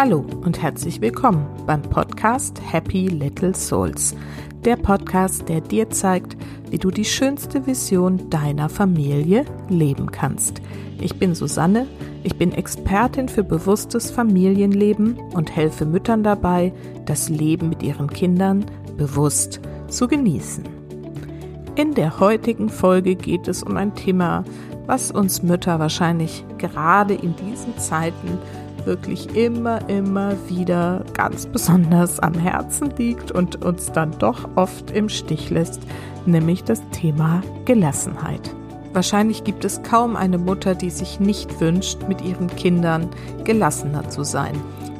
Hallo und herzlich willkommen beim Podcast Happy Little Souls. Der Podcast, der dir zeigt, wie du die schönste Vision deiner Familie leben kannst. Ich bin Susanne, ich bin Expertin für bewusstes Familienleben und helfe Müttern dabei, das Leben mit ihren Kindern bewusst zu genießen. In der heutigen Folge geht es um ein Thema, was uns Mütter wahrscheinlich gerade in diesen Zeiten wirklich immer, immer wieder ganz besonders am Herzen liegt und uns dann doch oft im Stich lässt, nämlich das Thema Gelassenheit. Wahrscheinlich gibt es kaum eine Mutter, die sich nicht wünscht, mit ihren Kindern gelassener zu sein.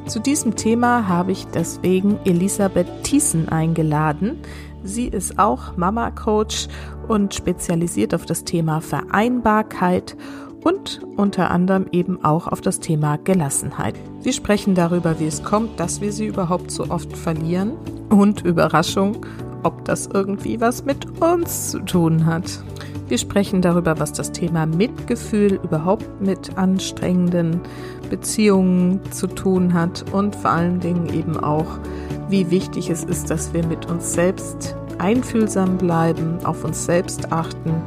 Zu diesem Thema habe ich deswegen Elisabeth Thiessen eingeladen. Sie ist auch Mama-Coach und spezialisiert auf das Thema Vereinbarkeit und unter anderem eben auch auf das Thema Gelassenheit. Wir sprechen darüber, wie es kommt, dass wir sie überhaupt so oft verlieren und Überraschung, ob das irgendwie was mit uns zu tun hat. Wir sprechen darüber, was das Thema Mitgefühl überhaupt mit anstrengenden Beziehungen zu tun hat und vor allen Dingen eben auch, wie wichtig es ist, dass wir mit uns selbst einfühlsam bleiben, auf uns selbst achten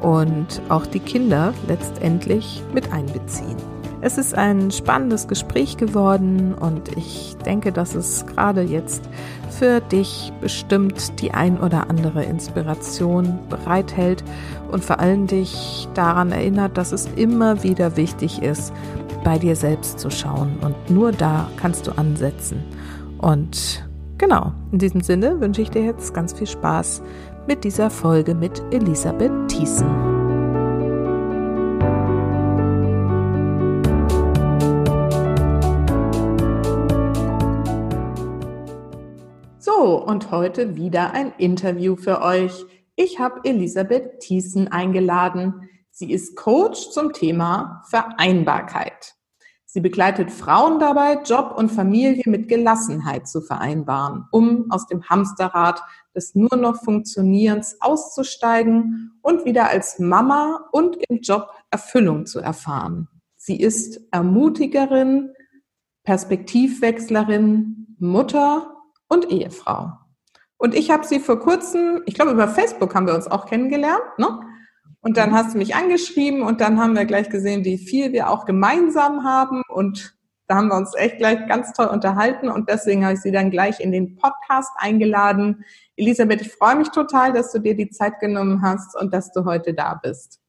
und auch die Kinder letztendlich mit einbeziehen. Es ist ein spannendes Gespräch geworden und ich denke, dass es gerade jetzt für dich bestimmt die ein oder andere Inspiration bereithält und vor allem dich daran erinnert, dass es immer wieder wichtig ist, bei dir selbst zu schauen und nur da kannst du ansetzen. Und genau, in diesem Sinne wünsche ich dir jetzt ganz viel Spaß mit dieser Folge mit Elisabeth Thiessen. So, und heute wieder ein Interview für euch. Ich habe Elisabeth Thiessen eingeladen. Sie ist Coach zum Thema Vereinbarkeit. Sie begleitet Frauen dabei, Job und Familie mit Gelassenheit zu vereinbaren, um aus dem Hamsterrad des nur noch Funktionierens auszusteigen und wieder als Mama und im Job Erfüllung zu erfahren. Sie ist Ermutigerin, Perspektivwechslerin, Mutter und Ehefrau. Und ich habe sie vor kurzem, ich glaube über Facebook haben wir uns auch kennengelernt, ne? Und dann hast du mich angeschrieben und dann haben wir gleich gesehen, wie viel wir auch gemeinsam haben und da haben wir uns echt gleich ganz toll unterhalten und deswegen habe ich sie dann gleich in den Podcast eingeladen. Elisabeth, ich freue mich total, dass du dir die Zeit genommen hast und dass du heute da bist.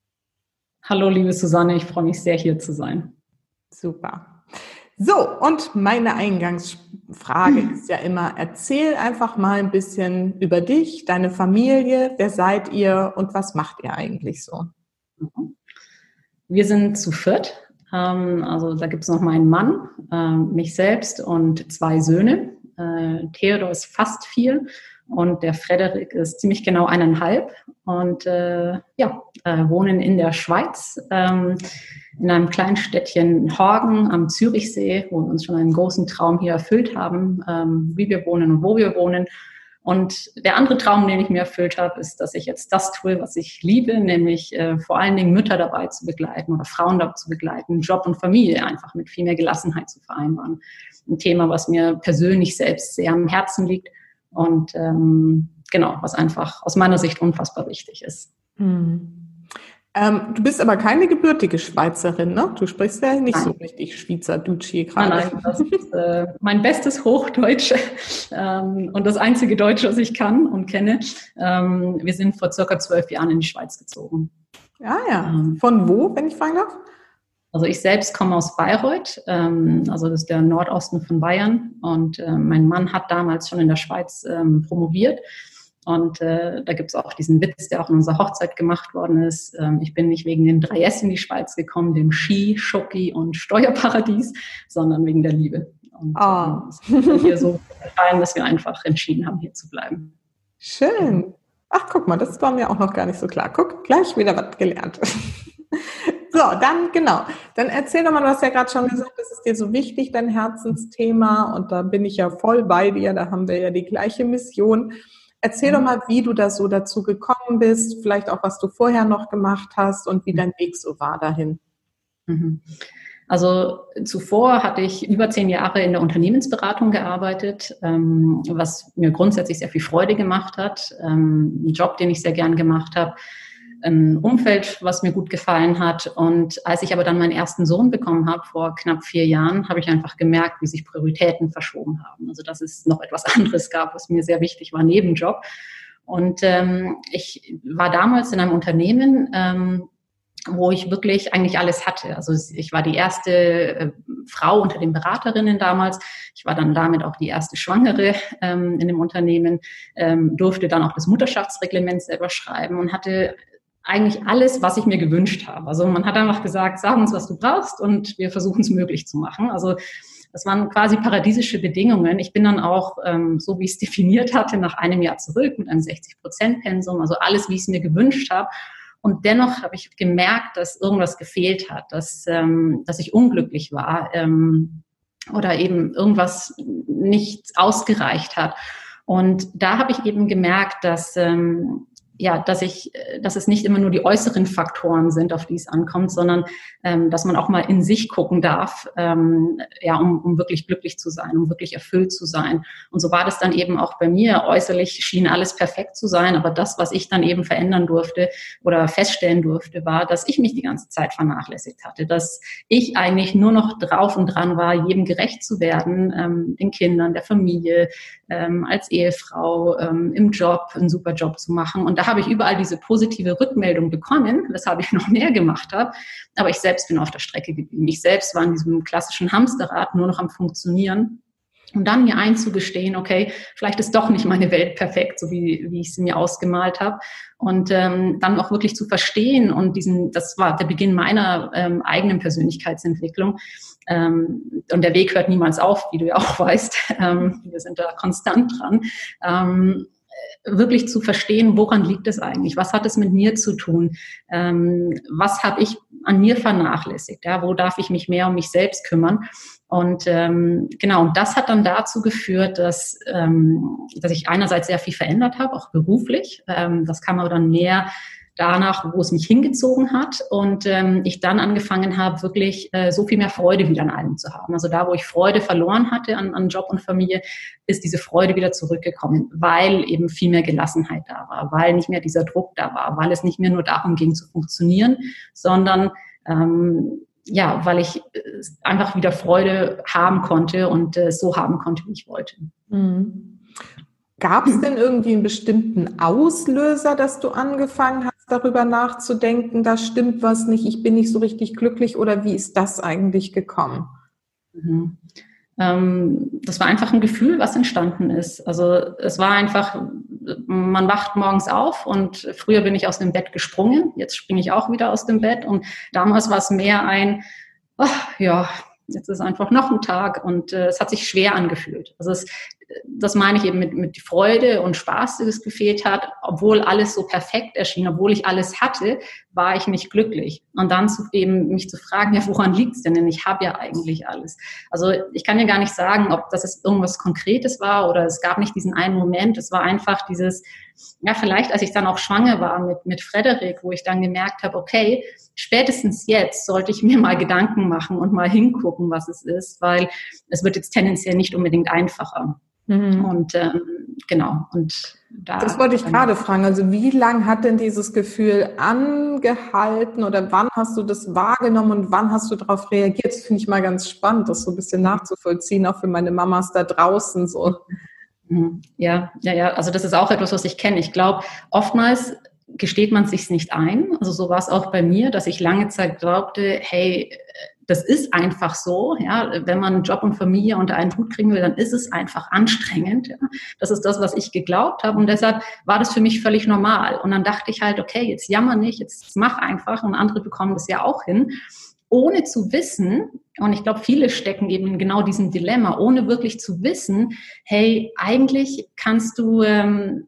Hallo, liebe Susanne, ich freue mich sehr, hier zu sein. Super. So, und meine Eingangsfrage hm. ist ja immer, erzähl einfach mal ein bisschen über dich, deine Familie, wer seid ihr und was macht ihr eigentlich so? Mhm. Wir sind zu viert. Ähm, also da gibt es noch meinen Mann, ähm, mich selbst und zwei Söhne. Äh, Theodor ist fast vier und der Frederik ist ziemlich genau eineinhalb und äh, ja, äh, wohnen in der Schweiz, ähm, in einem kleinen Städtchen Horgen am Zürichsee, wo wir uns schon einen großen Traum hier erfüllt haben, ähm, wie wir wohnen und wo wir wohnen. Und der andere Traum, den ich mir erfüllt habe, ist, dass ich jetzt das tue, was ich liebe, nämlich äh, vor allen Dingen Mütter dabei zu begleiten oder Frauen dabei zu begleiten, Job und Familie einfach mit viel mehr Gelassenheit zu vereinbaren. Ein Thema, was mir persönlich selbst sehr am Herzen liegt und ähm, genau, was einfach aus meiner Sicht unfassbar wichtig ist. Hm. Ähm, du bist aber keine gebürtige Schweizerin, ne? Du sprichst ja nicht nein. so richtig Schweizerdeutsch gerade. Nein, nein, das ist äh, mein bestes Hochdeutsch ähm, und das einzige Deutsch, was ich kann und kenne. Ähm, wir sind vor circa zwölf Jahren in die Schweiz gezogen. Ja, ja. Ähm, Von wo, wenn ich fragen darf? Also ich selbst komme aus Bayreuth, ähm, also das ist der Nordosten von Bayern. Und äh, mein Mann hat damals schon in der Schweiz ähm, promoviert. Und äh, da gibt es auch diesen Witz, der auch in unserer Hochzeit gemacht worden ist. Ähm, ich bin nicht wegen den 3S in die Schweiz gekommen, dem Ski, Schoki und Steuerparadies, sondern wegen der Liebe. Und oh. ähm, hier so gefallen, dass wir einfach entschieden haben, hier zu bleiben. Schön. Ach, guck mal, das war mir auch noch gar nicht so klar. Guck, gleich wieder was gelernt. So, dann genau. Dann erzähl doch mal, du hast ja gerade schon gesagt, das ist dir so wichtig, dein Herzensthema. Und da bin ich ja voll bei dir. Da haben wir ja die gleiche Mission. Erzähl doch mal, wie du da so dazu gekommen bist, vielleicht auch, was du vorher noch gemacht hast und wie dein Weg so war dahin. Mhm. Also zuvor hatte ich über zehn Jahre in der Unternehmensberatung gearbeitet, ähm, was mir grundsätzlich sehr viel Freude gemacht hat. Ähm, ein Job, den ich sehr gern gemacht habe ein Umfeld, was mir gut gefallen hat. Und als ich aber dann meinen ersten Sohn bekommen habe, vor knapp vier Jahren, habe ich einfach gemerkt, wie sich Prioritäten verschoben haben. Also dass es noch etwas anderes gab, was mir sehr wichtig war, neben Job. Und ähm, ich war damals in einem Unternehmen, ähm, wo ich wirklich eigentlich alles hatte. Also ich war die erste äh, Frau unter den Beraterinnen damals. Ich war dann damit auch die erste Schwangere ähm, in dem Unternehmen, ähm, durfte dann auch das Mutterschaftsreglement selber schreiben und hatte eigentlich alles, was ich mir gewünscht habe. Also man hat einfach gesagt, sag uns, was du brauchst und wir versuchen es möglich zu machen. Also das waren quasi paradiesische Bedingungen. Ich bin dann auch, ähm, so wie ich es definiert hatte, nach einem Jahr zurück mit einem 60-Prozent-Pensum, also alles, wie ich es mir gewünscht habe. Und dennoch habe ich gemerkt, dass irgendwas gefehlt hat, dass, ähm, dass ich unglücklich war ähm, oder eben irgendwas nicht ausgereicht hat. Und da habe ich eben gemerkt, dass ähm, ja, dass ich, äh, dass es nicht immer nur die äußeren Faktoren sind, auf die es ankommt, sondern ähm, dass man auch mal in sich gucken darf, ähm, ja, um, um wirklich glücklich zu sein, um wirklich erfüllt zu sein. Und so war das dann eben auch bei mir. Äußerlich schien alles perfekt zu sein, aber das, was ich dann eben verändern durfte oder feststellen durfte, war, dass ich mich die ganze Zeit vernachlässigt hatte, dass ich eigentlich nur noch drauf und dran war, jedem gerecht zu werden, ähm, den Kindern, der Familie, ähm, als Ehefrau, ähm, im Job, einen super Job zu machen. Und da habe ich überall diese positive Rückmeldung bekommen, weshalb ich noch mehr gemacht habe. Aber ich selbst bin auf der Strecke geblieben. Ich selbst war in diesem klassischen Hamsterrad nur noch am Funktionieren. Und dann mir einzugestehen, okay, vielleicht ist doch nicht meine Welt perfekt, so wie, wie ich sie mir ausgemalt habe. Und ähm, dann auch wirklich zu verstehen und diesen, das war der Beginn meiner ähm, eigenen Persönlichkeitsentwicklung. Ähm, und der Weg hört niemals auf, wie du ja auch weißt. Ähm, wir sind da konstant dran. Ähm, wirklich zu verstehen, woran liegt es eigentlich? Was hat es mit mir zu tun? Ähm, was habe ich an mir vernachlässigt? Ja, wo darf ich mich mehr um mich selbst kümmern? Und ähm, genau, und das hat dann dazu geführt, dass, ähm, dass ich einerseits sehr viel verändert habe, auch beruflich. Ähm, das kam aber dann mehr danach, wo es mich hingezogen hat und ähm, ich dann angefangen habe, wirklich äh, so viel mehr Freude wieder an allem zu haben. Also da, wo ich Freude verloren hatte an, an Job und Familie, ist diese Freude wieder zurückgekommen, weil eben viel mehr Gelassenheit da war, weil nicht mehr dieser Druck da war, weil es nicht mehr nur darum ging zu funktionieren, sondern ähm, ja, weil ich äh, einfach wieder Freude haben konnte und äh, so haben konnte, wie ich wollte. Mhm. Gab es denn irgendwie einen bestimmten Auslöser, dass du angefangen hast, darüber nachzudenken, da stimmt was nicht, ich bin nicht so richtig glücklich oder wie ist das eigentlich gekommen? Mhm. Ähm, das war einfach ein Gefühl, was entstanden ist. Also es war einfach, man wacht morgens auf und früher bin ich aus dem Bett gesprungen, jetzt springe ich auch wieder aus dem Bett und damals war es mehr ein, oh, ja, jetzt ist einfach noch ein Tag und äh, es hat sich schwer angefühlt. Also es, das meine ich eben mit, mit Freude und Spaß, die es gefehlt hat. Obwohl alles so perfekt erschien, obwohl ich alles hatte, war ich nicht glücklich. Und dann zu, eben mich zu fragen, ja, woran liegt's denn? Denn ich habe ja eigentlich alles. Also ich kann ja gar nicht sagen, ob das jetzt irgendwas Konkretes war oder es gab nicht diesen einen Moment. Es war einfach dieses, ja, vielleicht als ich dann auch schwanger war mit, mit Frederik, wo ich dann gemerkt habe, okay, spätestens jetzt sollte ich mir mal Gedanken machen und mal hingucken, was es ist, weil es wird jetzt tendenziell nicht unbedingt einfacher. Mhm. Und ähm, genau. Und da das wollte ich gerade fragen. Also wie lang hat denn dieses Gefühl angehalten oder wann hast du das wahrgenommen und wann hast du darauf reagiert? Das finde ich mal ganz spannend, das so ein bisschen nachzuvollziehen, auch für meine Mamas da draußen so. Mhm. Ja, ja, ja. Also das ist auch etwas, was ich kenne. Ich glaube, oftmals gesteht man sich nicht ein. Also so war es auch bei mir, dass ich lange Zeit glaubte, hey, das ist einfach so, ja, wenn man Job und Familie unter einen Hut kriegen will, dann ist es einfach anstrengend. Ja. Das ist das, was ich geglaubt habe und deshalb war das für mich völlig normal. Und dann dachte ich halt, okay, jetzt jammer nicht, jetzt mach einfach und andere bekommen das ja auch hin, ohne zu wissen, und ich glaube, viele stecken eben in genau diesem Dilemma, ohne wirklich zu wissen, hey, eigentlich kannst du ähm,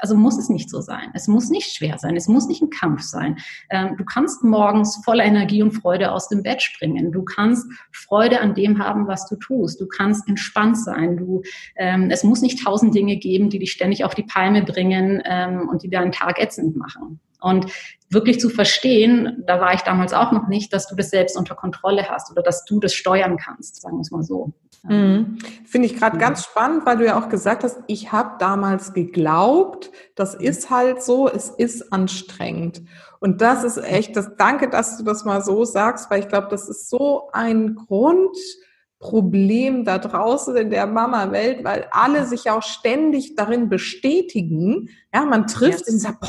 also muss es nicht so sein. Es muss nicht schwer sein. Es muss nicht ein Kampf sein. Ähm, du kannst morgens voller Energie und Freude aus dem Bett springen. Du kannst Freude an dem haben, was du tust. Du kannst entspannt sein. Du, ähm, es muss nicht tausend Dinge geben, die dich ständig auf die Palme bringen ähm, und die deinen Tag ätzend machen. Und wirklich zu verstehen, da war ich damals auch noch nicht, dass du das selbst unter Kontrolle hast oder dass du das steuern kannst, sagen wir es mal so. Mhm. Finde ich gerade ja. ganz spannend, weil du ja auch gesagt hast, ich habe damals geglaubt, das mhm. ist halt so, es ist anstrengend. Und das ist echt das, danke, dass du das mal so sagst, weil ich glaube, das ist so ein Grundproblem da draußen in der Mama-Welt, weil alle sich ja auch ständig darin bestätigen. Ja, man trifft yes. und sagt, boah,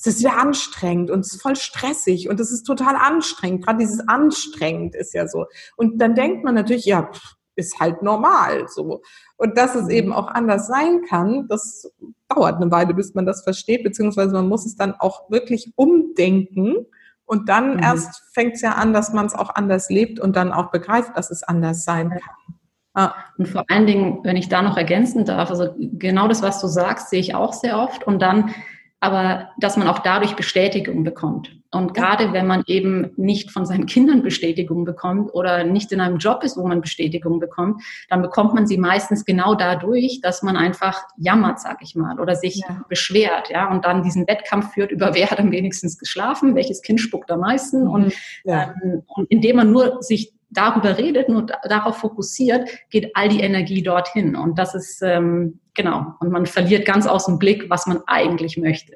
es ist wieder anstrengend und es ist voll stressig und es ist total anstrengend. Gerade dieses anstrengend ist ja so. Und dann denkt man natürlich, ja, ist halt normal so. Und dass es eben auch anders sein kann, das dauert eine Weile, bis man das versteht, beziehungsweise man muss es dann auch wirklich umdenken. Und dann mhm. erst fängt es ja an, dass man es auch anders lebt und dann auch begreift, dass es anders sein kann. Ah. Und vor allen Dingen, wenn ich da noch ergänzen darf, also genau das, was du sagst, sehe ich auch sehr oft. Und dann aber dass man auch dadurch Bestätigung bekommt. Und gerade wenn man eben nicht von seinen Kindern Bestätigung bekommt oder nicht in einem Job ist, wo man Bestätigung bekommt, dann bekommt man sie meistens genau dadurch, dass man einfach jammert, sag ich mal, oder sich ja. beschwert, ja, und dann diesen Wettkampf führt über wer hat am wenigstens geschlafen, welches Kind spuckt am meisten mhm. und, ja. ähm, und indem man nur sich darüber redet und darauf fokussiert, geht all die Energie dorthin. Und das ist, ähm, genau, und man verliert ganz aus dem Blick, was man eigentlich möchte.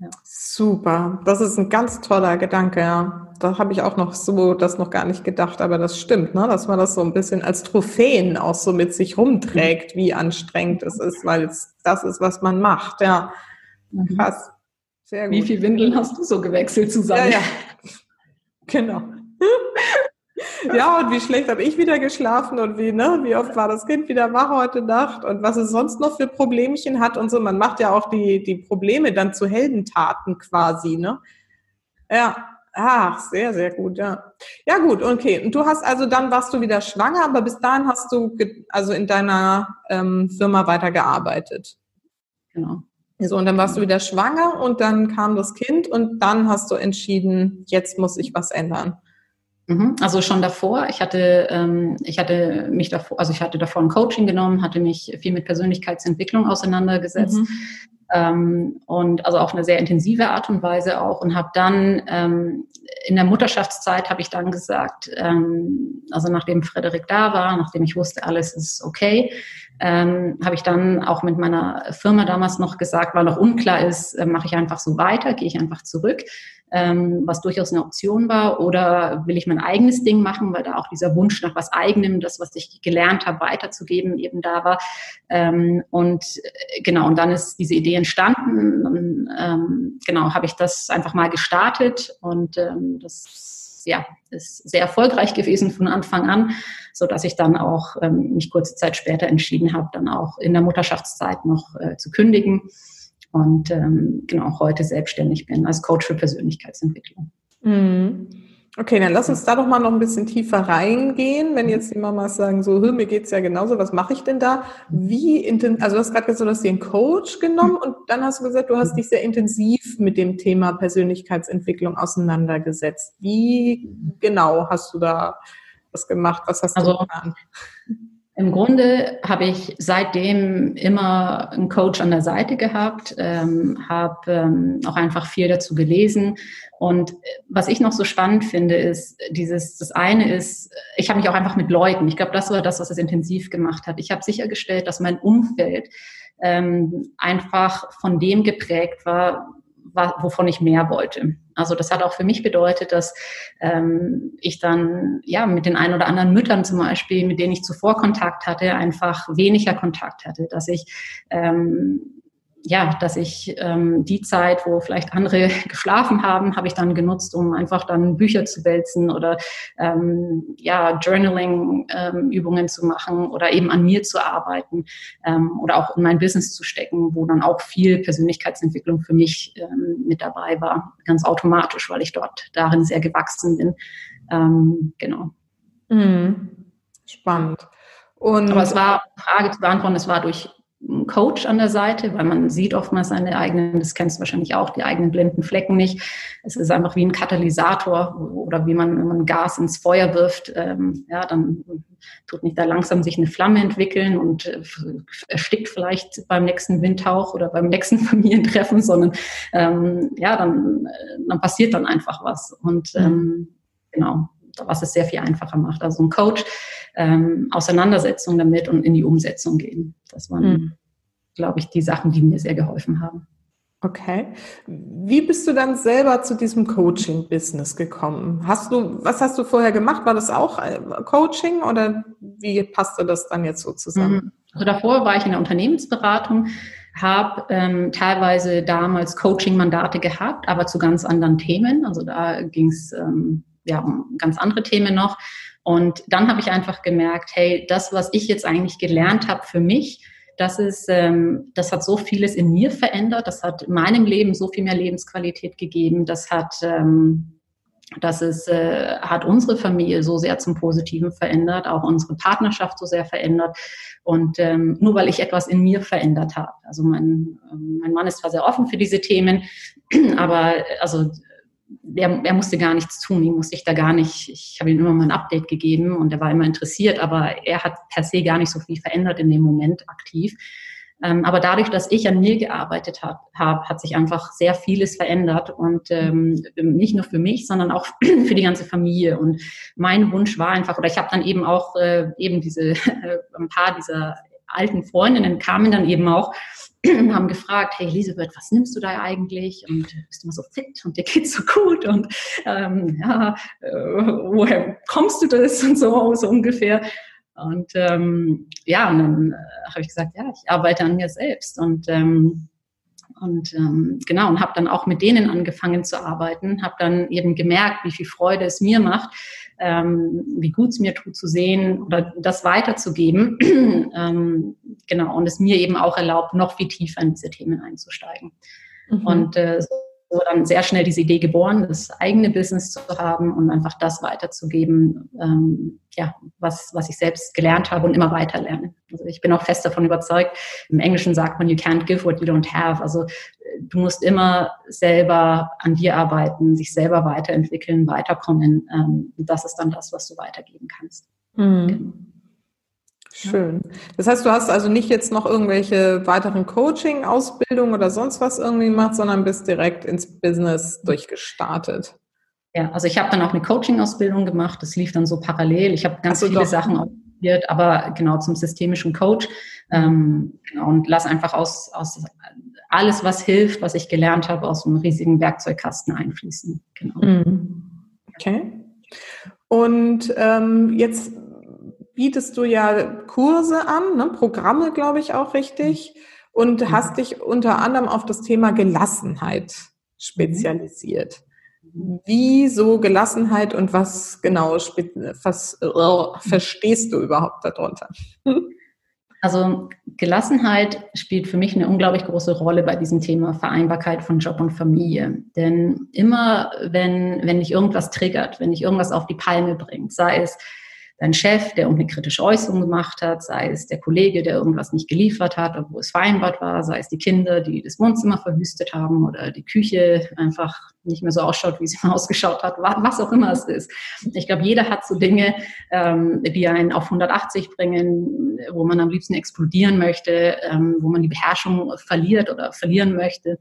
Ja. Super, das ist ein ganz toller Gedanke, ja. Da habe ich auch noch so das noch gar nicht gedacht, aber das stimmt, ne? dass man das so ein bisschen als Trophäen auch so mit sich rumträgt, wie anstrengend es ist, weil es das ist, was man macht, ja. Mhm. Krass. Sehr gut. Wie viel Windeln hast du so gewechselt zusammen? Ja, ja. Genau. Ja, und wie schlecht habe ich wieder geschlafen und wie, ne, wie oft war das Kind wieder wach heute Nacht und was es sonst noch für Problemchen hat und so. Man macht ja auch die, die Probleme dann zu Heldentaten quasi, ne? Ja, ach, sehr, sehr gut, ja. Ja, gut, okay. Und du hast also, dann warst du wieder schwanger, aber bis dahin hast du also in deiner ähm, Firma weitergearbeitet. Genau. So, und dann warst du wieder schwanger und dann kam das Kind und dann hast du entschieden, jetzt muss ich was ändern. Mhm. Also schon davor, ich hatte, ähm, ich hatte mich davor, also ich hatte davor ein Coaching genommen, hatte mich viel mit Persönlichkeitsentwicklung auseinandergesetzt. Mhm. Ähm, und also auf eine sehr intensive Art und Weise auch und habe dann ähm, in der Mutterschaftszeit habe ich dann gesagt, also nachdem Frederik da war, nachdem ich wusste, alles ist okay, habe ich dann auch mit meiner Firma damals noch gesagt, weil noch unklar ist, äh, mache ich einfach so weiter, gehe ich einfach zurück ähm, was durchaus eine Option war, oder will ich mein eigenes Ding machen, weil da auch dieser Wunsch nach was eigenem, das, was ich gelernt habe, weiterzugeben, eben da war. Ähm, und äh, genau, und dann ist diese Idee entstanden. Und, ähm, genau, habe ich das einfach mal gestartet und ähm, das ja, ist sehr erfolgreich gewesen von Anfang an, so dass ich dann auch ähm, mich kurze Zeit später entschieden habe, dann auch in der Mutterschaftszeit noch äh, zu kündigen und ähm, genau heute selbstständig bin als Coach für Persönlichkeitsentwicklung. Mhm. Okay, dann lass uns da doch mal noch ein bisschen tiefer reingehen. Wenn jetzt die Mamas sagen, so, mir geht's ja genauso, was mache ich denn da? Wie intensiv, also du hast gerade gesagt, du hast dir einen Coach genommen und dann hast du gesagt, du hast dich sehr intensiv mit dem Thema Persönlichkeitsentwicklung auseinandergesetzt. Wie genau hast du da was gemacht? Was hast also, du getan? Im Grunde habe ich seitdem immer einen Coach an der Seite gehabt, ähm, habe ähm, auch einfach viel dazu gelesen. Und was ich noch so spannend finde, ist dieses, das eine ist, ich habe mich auch einfach mit Leuten, ich glaube, das war das, was es intensiv gemacht hat. Ich habe sichergestellt, dass mein Umfeld ähm, einfach von dem geprägt war, wovon ich mehr wollte. Also das hat auch für mich bedeutet, dass ähm, ich dann ja mit den ein oder anderen Müttern zum Beispiel, mit denen ich zuvor Kontakt hatte, einfach weniger Kontakt hatte, dass ich ähm, ja, dass ich ähm, die Zeit, wo vielleicht andere geschlafen haben, habe ich dann genutzt, um einfach dann Bücher zu wälzen oder ähm, ja, Journaling-Übungen ähm, zu machen oder eben an mir zu arbeiten ähm, oder auch in mein Business zu stecken, wo dann auch viel Persönlichkeitsentwicklung für mich ähm, mit dabei war, ganz automatisch, weil ich dort darin sehr gewachsen bin. Ähm, genau. Mhm. Spannend. Und Aber es war, Frage zu beantworten, es war durch Coach an der Seite, weil man sieht oftmals seine eigenen, das kennst du wahrscheinlich auch, die eigenen blinden Flecken nicht. Es ist einfach wie ein Katalysator oder wie man, wenn man Gas ins Feuer wirft, ähm, ja, dann tut nicht da langsam sich eine Flamme entwickeln und äh, erstickt vielleicht beim nächsten Windhauch oder beim nächsten Familientreffen, sondern ähm, ja, dann, äh, dann passiert dann einfach was. Und ähm, genau, was es sehr viel einfacher macht. Also ein Coach, ähm, Auseinandersetzung damit und in die Umsetzung gehen. Das waren, mhm. glaube ich, die Sachen, die mir sehr geholfen haben. Okay. Wie bist du dann selber zu diesem Coaching-Business gekommen? Hast du, was hast du vorher gemacht? War das auch äh, Coaching oder wie passte das dann jetzt so zusammen? Mhm. Also davor war ich in der Unternehmensberatung, habe ähm, teilweise damals Coaching-Mandate gehabt, aber zu ganz anderen Themen. Also da ging es ähm, ja um ganz andere Themen noch. Und dann habe ich einfach gemerkt, hey, das, was ich jetzt eigentlich gelernt habe für mich, das ist, ähm, das hat so vieles in mir verändert. Das hat meinem Leben so viel mehr Lebensqualität gegeben. Das hat, ähm, das ist, äh, hat unsere Familie so sehr zum Positiven verändert, auch unsere Partnerschaft so sehr verändert. Und ähm, nur weil ich etwas in mir verändert habe. Also mein, ähm, mein Mann ist zwar sehr offen für diese Themen, aber also er, er musste gar nichts tun, ihm musste ich da gar nicht, ich habe ihm immer mal ein Update gegeben und er war immer interessiert, aber er hat per se gar nicht so viel verändert in dem Moment aktiv. Ähm, aber dadurch, dass ich an mir gearbeitet habe, hab, hat sich einfach sehr vieles verändert und ähm, nicht nur für mich, sondern auch für die ganze Familie. Und mein Wunsch war einfach, oder ich habe dann eben auch äh, eben diese äh, ein paar dieser alten Freundinnen kamen dann eben auch und haben gefragt, hey Elisabeth, was nimmst du da eigentlich? Und bist du immer so fit? Und dir geht's so gut? Und ähm, ja, äh, woher kommst du das? Und so, so ungefähr. Und ähm, ja, und dann äh, habe ich gesagt, ja, ich arbeite an mir selbst. Und ähm, und ähm, genau und habe dann auch mit denen angefangen zu arbeiten, habe dann eben gemerkt, wie viel Freude es mir macht, ähm, wie gut es mir tut zu sehen oder das weiterzugeben. ähm, genau, und es mir eben auch erlaubt, noch viel tiefer in diese Themen einzusteigen. Mhm. Und äh, so dann sehr schnell diese Idee geboren, das eigene Business zu haben und einfach das weiterzugeben, ähm, ja, was, was ich selbst gelernt habe und immer weiter lerne. Also ich bin auch fest davon überzeugt, im Englischen sagt man, you can't give what you don't have. Also du musst immer selber an dir arbeiten, sich selber weiterentwickeln, weiterkommen. Ähm, das ist dann das, was du weitergeben kannst. Mhm. Genau. Schön. Das heißt, du hast also nicht jetzt noch irgendwelche weiteren Coaching-Ausbildungen oder sonst was irgendwie gemacht, sondern bist direkt ins Business durchgestartet. Ja, also ich habe dann auch eine Coaching-Ausbildung gemacht. Das lief dann so parallel. Ich habe ganz so, viele doch. Sachen ausprobiert, aber genau zum systemischen Coach ähm, und lass einfach aus, aus alles, was hilft, was ich gelernt habe, aus einem riesigen Werkzeugkasten einfließen. Genau. Mhm. Okay. Und ähm, jetzt bietest du ja Kurse an, ne? Programme, glaube ich, auch richtig. Und mhm. hast dich unter anderem auf das Thema Gelassenheit spezialisiert. Mhm. Wieso Gelassenheit und was genau was, uh, verstehst du überhaupt darunter? Also Gelassenheit spielt für mich eine unglaublich große Rolle bei diesem Thema Vereinbarkeit von Job und Familie. Denn immer, wenn, wenn dich irgendwas triggert, wenn dich irgendwas auf die Palme bringt, sei es dein Chef, der irgendeine kritische Äußerung gemacht hat, sei es der Kollege, der irgendwas nicht geliefert hat, obwohl es vereinbart war, sei es die Kinder, die das Wohnzimmer verwüstet haben oder die Küche einfach nicht mehr so ausschaut, wie sie mal ausgeschaut hat, was auch immer es ist. Ich glaube, jeder hat so Dinge, ähm, die einen auf 180 bringen, wo man am liebsten explodieren möchte, ähm, wo man die Beherrschung verliert oder verlieren möchte.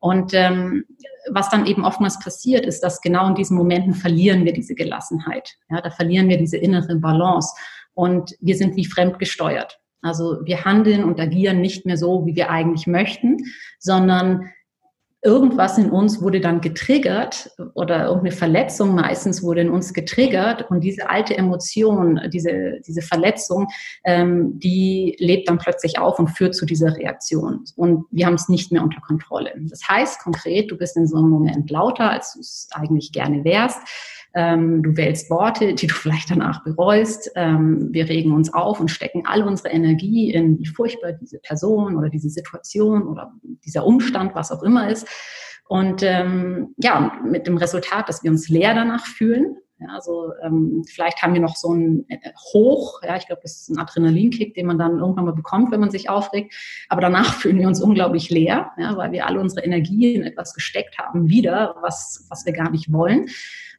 Und ähm, was dann eben oftmals passiert, ist, dass genau in diesen Momenten verlieren wir diese Gelassenheit. Ja, da verlieren wir diese innere Balance und wir sind wie fremdgesteuert. Also wir handeln und agieren nicht mehr so, wie wir eigentlich möchten, sondern irgendwas in uns wurde dann getriggert oder irgendeine Verletzung meistens wurde in uns getriggert und diese alte Emotion, diese, diese Verletzung, ähm, die lebt dann plötzlich auf und führt zu dieser Reaktion. Und wir haben es nicht mehr unter Kontrolle. Das heißt konkret, du bist in so einem Moment lauter, als du es eigentlich gerne wärst. Ähm, du wählst Worte, die du vielleicht danach bereust. Ähm, wir regen uns auf und stecken all unsere Energie in, wie furchtbar diese Person oder diese Situation oder dieser Umstand, was auch immer ist. Und ähm, ja, mit dem Resultat, dass wir uns leer danach fühlen, Ja, also ähm, vielleicht haben wir noch so ein äh, Hoch, ja, ich glaube, das ist ein Adrenalinkick, den man dann irgendwann mal bekommt, wenn man sich aufregt. Aber danach fühlen wir uns unglaublich leer, ja, weil wir alle unsere Energie in etwas gesteckt haben, wieder, was, was wir gar nicht wollen.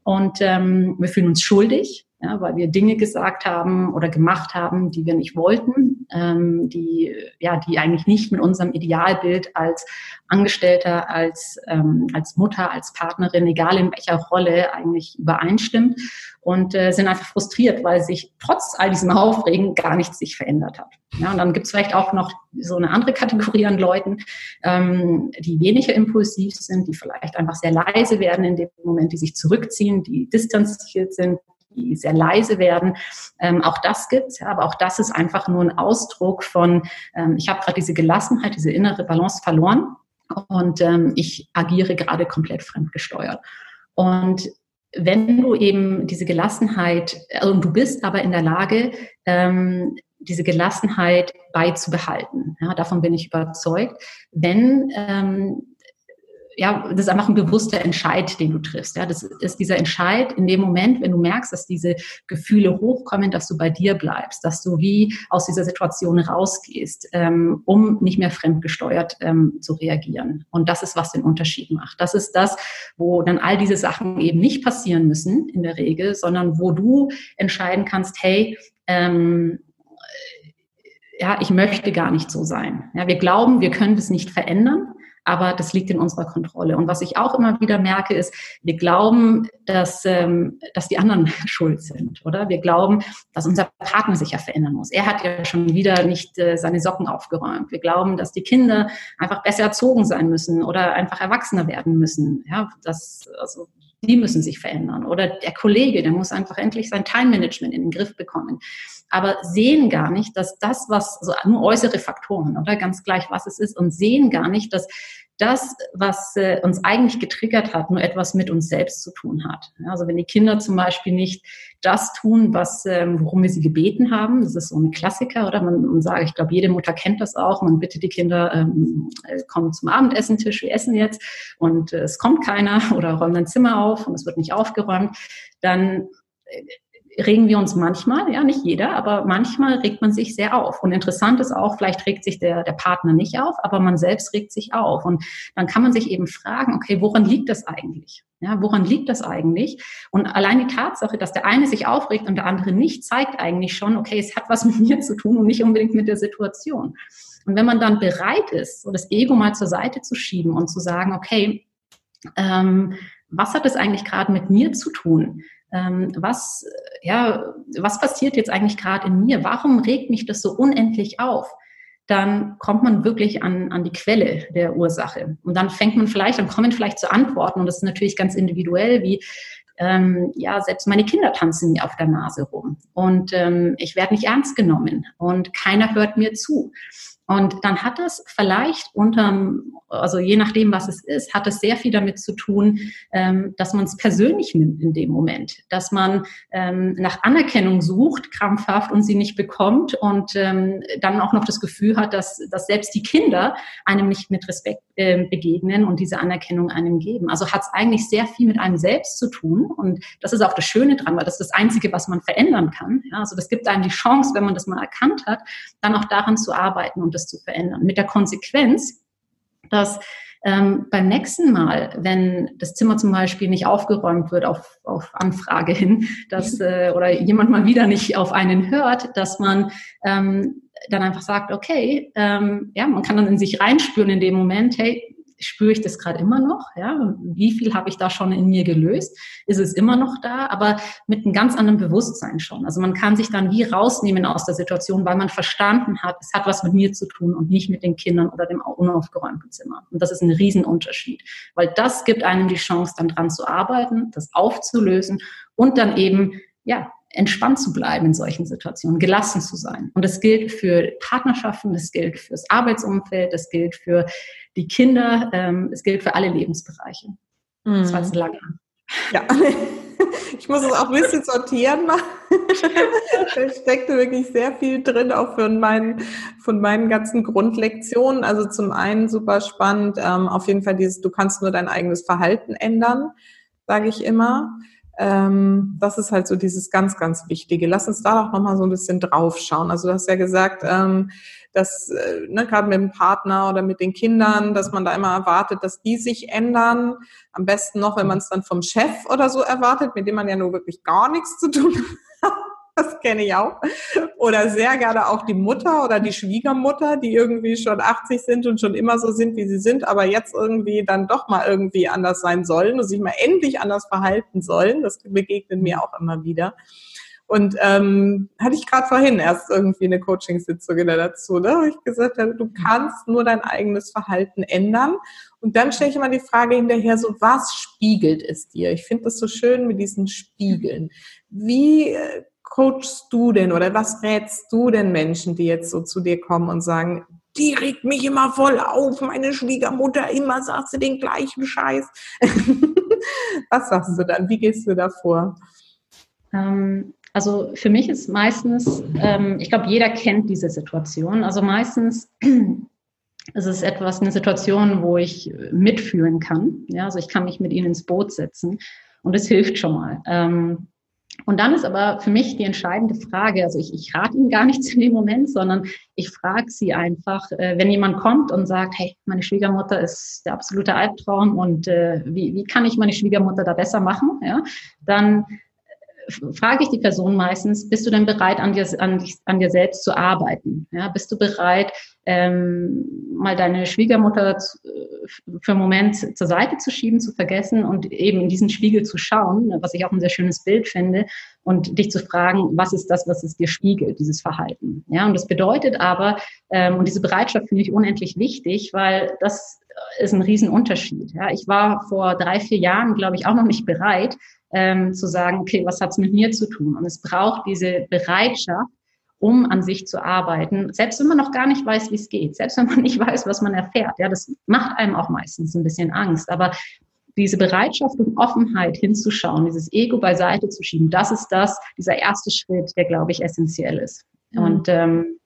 Und ähm, wir fühlen uns schuldig, ja, weil wir Dinge gesagt haben oder gemacht haben, die wir nicht wollten, ähm, die, ja, die eigentlich nicht mit unserem Idealbild als Angestellter, als, ähm, als Mutter, als Partnerin, egal in welcher Rolle, eigentlich übereinstimmt und äh, sind einfach frustriert, weil sich trotz all diesem Aufregen gar nichts sich verändert hat. Ja, und dann gibt es vielleicht auch noch so eine andere Kategorie an Leuten, ähm, die weniger impulsiv sind, die vielleicht einfach sehr leise werden in dem Moment, die sich zurückziehen, die distanziert sind, die sehr leise werden. Ähm, auch das gibt's, ja, aber auch das ist einfach nur ein Ausdruck von, ähm, ich habe gerade diese Gelassenheit, diese innere Balance verloren und ähm, ich agiere gerade komplett fremdgesteuert. Und wenn du eben diese Gelassenheit, also du bist aber in der Lage, ähm, diese Gelassenheit beizubehalten. Ja, davon bin ich überzeugt. Wenn ähm, ja, das ist einfach ein bewusster Entscheid, den du triffst. Ja, das ist dieser Entscheid in dem Moment, wenn du merkst, dass diese Gefühle hochkommen, dass du bei dir bleibst, dass du wie aus dieser Situation rausgehst, ähm, um nicht mehr fremdgesteuert ähm, zu reagieren. Und das ist, was den Unterschied macht. Das ist das, wo dann all diese Sachen eben nicht passieren müssen in der Regel, sondern wo du entscheiden kannst, hey, ähm, ja, ich möchte gar nicht so sein. Ja, wir glauben, wir können das nicht verändern aber das liegt in unserer Kontrolle. Und was ich auch immer wieder merke, ist, wir glauben, dass, ähm, dass die anderen schuld sind, oder? Wir glauben, dass unser Partner sich ja verändern muss. Er hat ja schon wieder nicht äh, seine Socken aufgeräumt. Wir glauben, dass die Kinder einfach besser erzogen sein müssen oder einfach erwachsener werden müssen. Ja, das, also, die müssen sich verändern. Oder der Kollege, der muss einfach endlich sein Time-Management in den Griff bekommen aber sehen gar nicht, dass das, was, so nur äußere Faktoren, oder ganz gleich, was es ist, und sehen gar nicht, dass das, was äh, uns eigentlich getriggert hat, nur etwas mit uns selbst zu tun hat. Ja, also wenn die Kinder zum Beispiel nicht das tun, was, ähm, worum wir sie gebeten haben, das ist so ein Klassiker, oder man, man sagt, ich glaube, jede Mutter kennt das auch, man bittet die Kinder, ähm, äh, kommen zum Abendessentisch, wir essen jetzt und äh, es kommt keiner oder räumen ein Zimmer auf und es wird nicht aufgeräumt, dann äh, regen wir uns manchmal, ja, nicht jeder, aber manchmal regt man sich sehr auf. Und interessant ist auch, vielleicht regt sich der, der Partner nicht auf, aber man selbst regt sich auf. Und dann kann man sich eben fragen, okay, woran liegt das eigentlich? Ja, woran liegt das eigentlich? Und allein die Tatsache, dass der eine sich aufregt und der andere nicht, zeigt eigentlich schon, okay, es hat was mit mir zu tun und nicht unbedingt mit der Situation. Und wenn man dann bereit ist, so das Ego mal zur Seite zu schieben und zu sagen, okay, ähm, was hat es eigentlich gerade mit mir zu tun? ähm, was, ja, was passiert jetzt eigentlich gerade in mir? Warum regt mich das so unendlich auf? Dann kommt man wirklich an, an die Quelle der Ursache. Und dann fängt man vielleicht, dann kommen vielleicht zu Antworten. Und das ist natürlich ganz individuell, wie ähm, ja, selbst meine Kinder tanzen mir auf der Nase rum und ähm, ich werde nicht ernst genommen und keiner hört mir zu. Und dann hat es vielleicht unterm, also je nachdem, was es ist, hat es sehr viel damit zu tun, ähm, dass man es persönlich nimmt in dem Moment, dass man ähm, nach Anerkennung sucht, krampfhaft und sie nicht bekommt und ähm, dann auch noch das Gefühl hat, dass, dass selbst die Kinder einem nicht mit Respekt begegnen und diese Anerkennung einem geben. Also hat es eigentlich sehr viel mit einem selbst zu tun und das ist auch das Schöne dran, weil das ist das Einzige, was man verändern kann. Also das gibt einem die Chance, wenn man das mal erkannt hat, dann auch daran zu arbeiten und das zu verändern. Mit der Konsequenz, dass ähm, beim nächsten Mal, wenn das Zimmer zum Beispiel nicht aufgeräumt wird auf, auf Anfrage hin, dass äh, oder jemand mal wieder nicht auf einen hört, dass man ähm, dann einfach sagt, okay, ähm, ja, man kann dann in sich reinspüren in dem Moment, hey, spüre ich das gerade immer noch? Ja, wie viel habe ich da schon in mir gelöst? Ist es immer noch da? Aber mit einem ganz anderen Bewusstsein schon. Also man kann sich dann wie rausnehmen aus der Situation, weil man verstanden hat, es hat was mit mir zu tun und nicht mit den Kindern oder dem unaufgeräumten Zimmer. Und das ist ein Riesenunterschied, weil das gibt einem die Chance, dann dran zu arbeiten, das aufzulösen und dann eben ja, entspannt zu bleiben in solchen Situationen, gelassen zu sein. Und das gilt für Partnerschaften, das gilt fürs Arbeitsumfeld, das gilt für die Kinder, ähm, es gilt für alle Lebensbereiche. Mhm. Das war jetzt lange. Ja. Ich muss es auch ein bisschen sortieren machen. da steckte wirklich sehr viel drin, auch von meinen, von meinen ganzen Grundlektionen. Also zum einen super spannend, ähm, auf jeden Fall dieses, du kannst nur dein eigenes Verhalten ändern, sage ich immer. Ähm, das ist halt so dieses ganz, ganz Wichtige. Lass uns da doch nochmal so ein bisschen drauf schauen. Also du hast ja gesagt, ähm, dass äh, ne, gerade mit dem Partner oder mit den Kindern, dass man da immer erwartet, dass die sich ändern. Am besten noch, wenn man es dann vom Chef oder so erwartet, mit dem man ja nur wirklich gar nichts zu tun hat. Das kenne ich auch. Oder sehr gerne auch die Mutter oder die Schwiegermutter, die irgendwie schon 80 sind und schon immer so sind, wie sie sind, aber jetzt irgendwie dann doch mal irgendwie anders sein sollen und sich mal endlich anders verhalten sollen. Das begegnet mir auch immer wieder. Und ähm, hatte ich gerade vorhin erst irgendwie eine Coachingsitzung dazu, ne? wo ich gesagt habe, du kannst nur dein eigenes Verhalten ändern. Und dann stelle ich immer die Frage hinterher, so was spiegelt es dir? Ich finde das so schön mit diesen Spiegeln. Wie äh, coachst du denn oder was rätst du denn Menschen, die jetzt so zu dir kommen und sagen, die regt mich immer voll auf, meine Schwiegermutter, immer sagt sie den gleichen Scheiß. was sagst du dann? Wie gehst du da vor? Ähm, also für mich ist meistens, ähm, ich glaube, jeder kennt diese Situation. Also meistens ist es etwas, eine Situation, wo ich mitfühlen kann. Ja, also ich kann mich mit ihnen ins Boot setzen und es hilft schon mal. Ähm, und dann ist aber für mich die entscheidende Frage, also ich, ich rate Ihnen gar nichts in dem Moment, sondern ich frage Sie einfach, äh, wenn jemand kommt und sagt, hey, meine Schwiegermutter ist der absolute Albtraum und äh, wie, wie kann ich meine Schwiegermutter da besser machen, ja, dann frage ich die Person meistens, bist du denn bereit, an dir, an, an dir selbst zu arbeiten? Ja, bist du bereit, ähm, mal deine Schwiegermutter zu, für einen Moment zur Seite zu schieben, zu vergessen und eben in diesen Spiegel zu schauen, was ich auch ein sehr schönes Bild finde, und dich zu fragen, was ist das, was es dir spiegelt, dieses Verhalten? Ja, und das bedeutet aber, ähm, und diese Bereitschaft finde ich unendlich wichtig, weil das ist ein Riesenunterschied. Ja, ich war vor drei, vier Jahren, glaube ich, auch noch nicht bereit, ähm, zu sagen, okay, was hat's mit mir zu tun? Und es braucht diese Bereitschaft, um an sich zu arbeiten, selbst wenn man noch gar nicht weiß, wie es geht, selbst wenn man nicht weiß, was man erfährt. Ja, das macht einem auch meistens ein bisschen Angst. Aber diese Bereitschaft und Offenheit hinzuschauen, dieses Ego beiseite zu schieben, das ist das, dieser erste Schritt, der, glaube ich, essentiell ist. Mhm. Und ähm,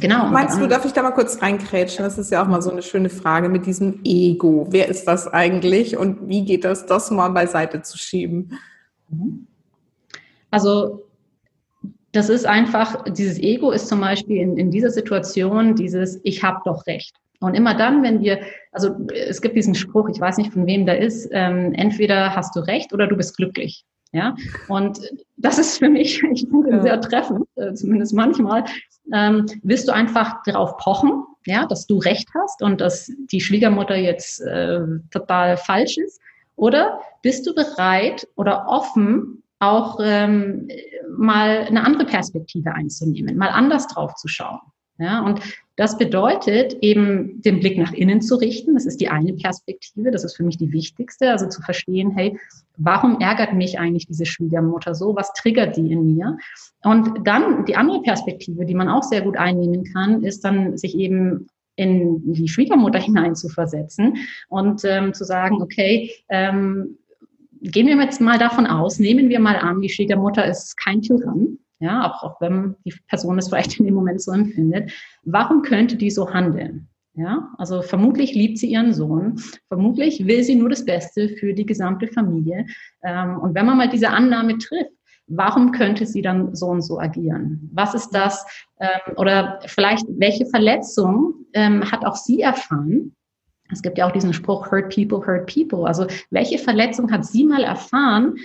Genau. Meinst du, darf ich da mal kurz reinkrätschen? Das ist ja auch mal so eine schöne Frage mit diesem Ego. Wer ist das eigentlich und wie geht das, das mal beiseite zu schieben? Also, das ist einfach, dieses Ego ist zum Beispiel in, in dieser Situation dieses Ich habe doch recht. Und immer dann, wenn wir, also es gibt diesen Spruch, ich weiß nicht von wem der ist, ähm, entweder hast du recht oder du bist glücklich. Ja, und das ist für mich, ich finde, ja. sehr treffend, äh, zumindest manchmal. Ähm, willst du einfach darauf pochen, ja, dass du recht hast und dass die Schwiegermutter jetzt äh, total falsch ist? Oder bist du bereit oder offen, auch ähm, mal eine andere Perspektive einzunehmen, mal anders drauf zu schauen? Ja, und das bedeutet eben, den Blick nach innen zu richten. Das ist die eine Perspektive. Das ist für mich die wichtigste. Also zu verstehen, hey, warum ärgert mich eigentlich diese Schwiegermutter so? Was triggert die in mir? Und dann die andere Perspektive, die man auch sehr gut einnehmen kann, ist dann sich eben in die Schwiegermutter hinein zu versetzen und ähm, zu sagen, okay, ähm, gehen wir jetzt mal davon aus, nehmen wir mal an, die Schwiegermutter ist kein Tyrann, ja, auch, auch wenn die Person es vielleicht in dem Moment so empfindet, warum könnte die so handeln? Ja, also vermutlich liebt sie ihren Sohn, vermutlich will sie nur das Beste für die gesamte Familie. Ähm, und wenn man mal diese Annahme trifft, warum könnte sie dann so und so agieren? Was ist das? Ähm, oder vielleicht, welche Verletzung ähm, hat auch sie erfahren? Es gibt ja auch diesen Spruch, hurt people, hurt people. Also welche Verletzung hat sie mal erfahren,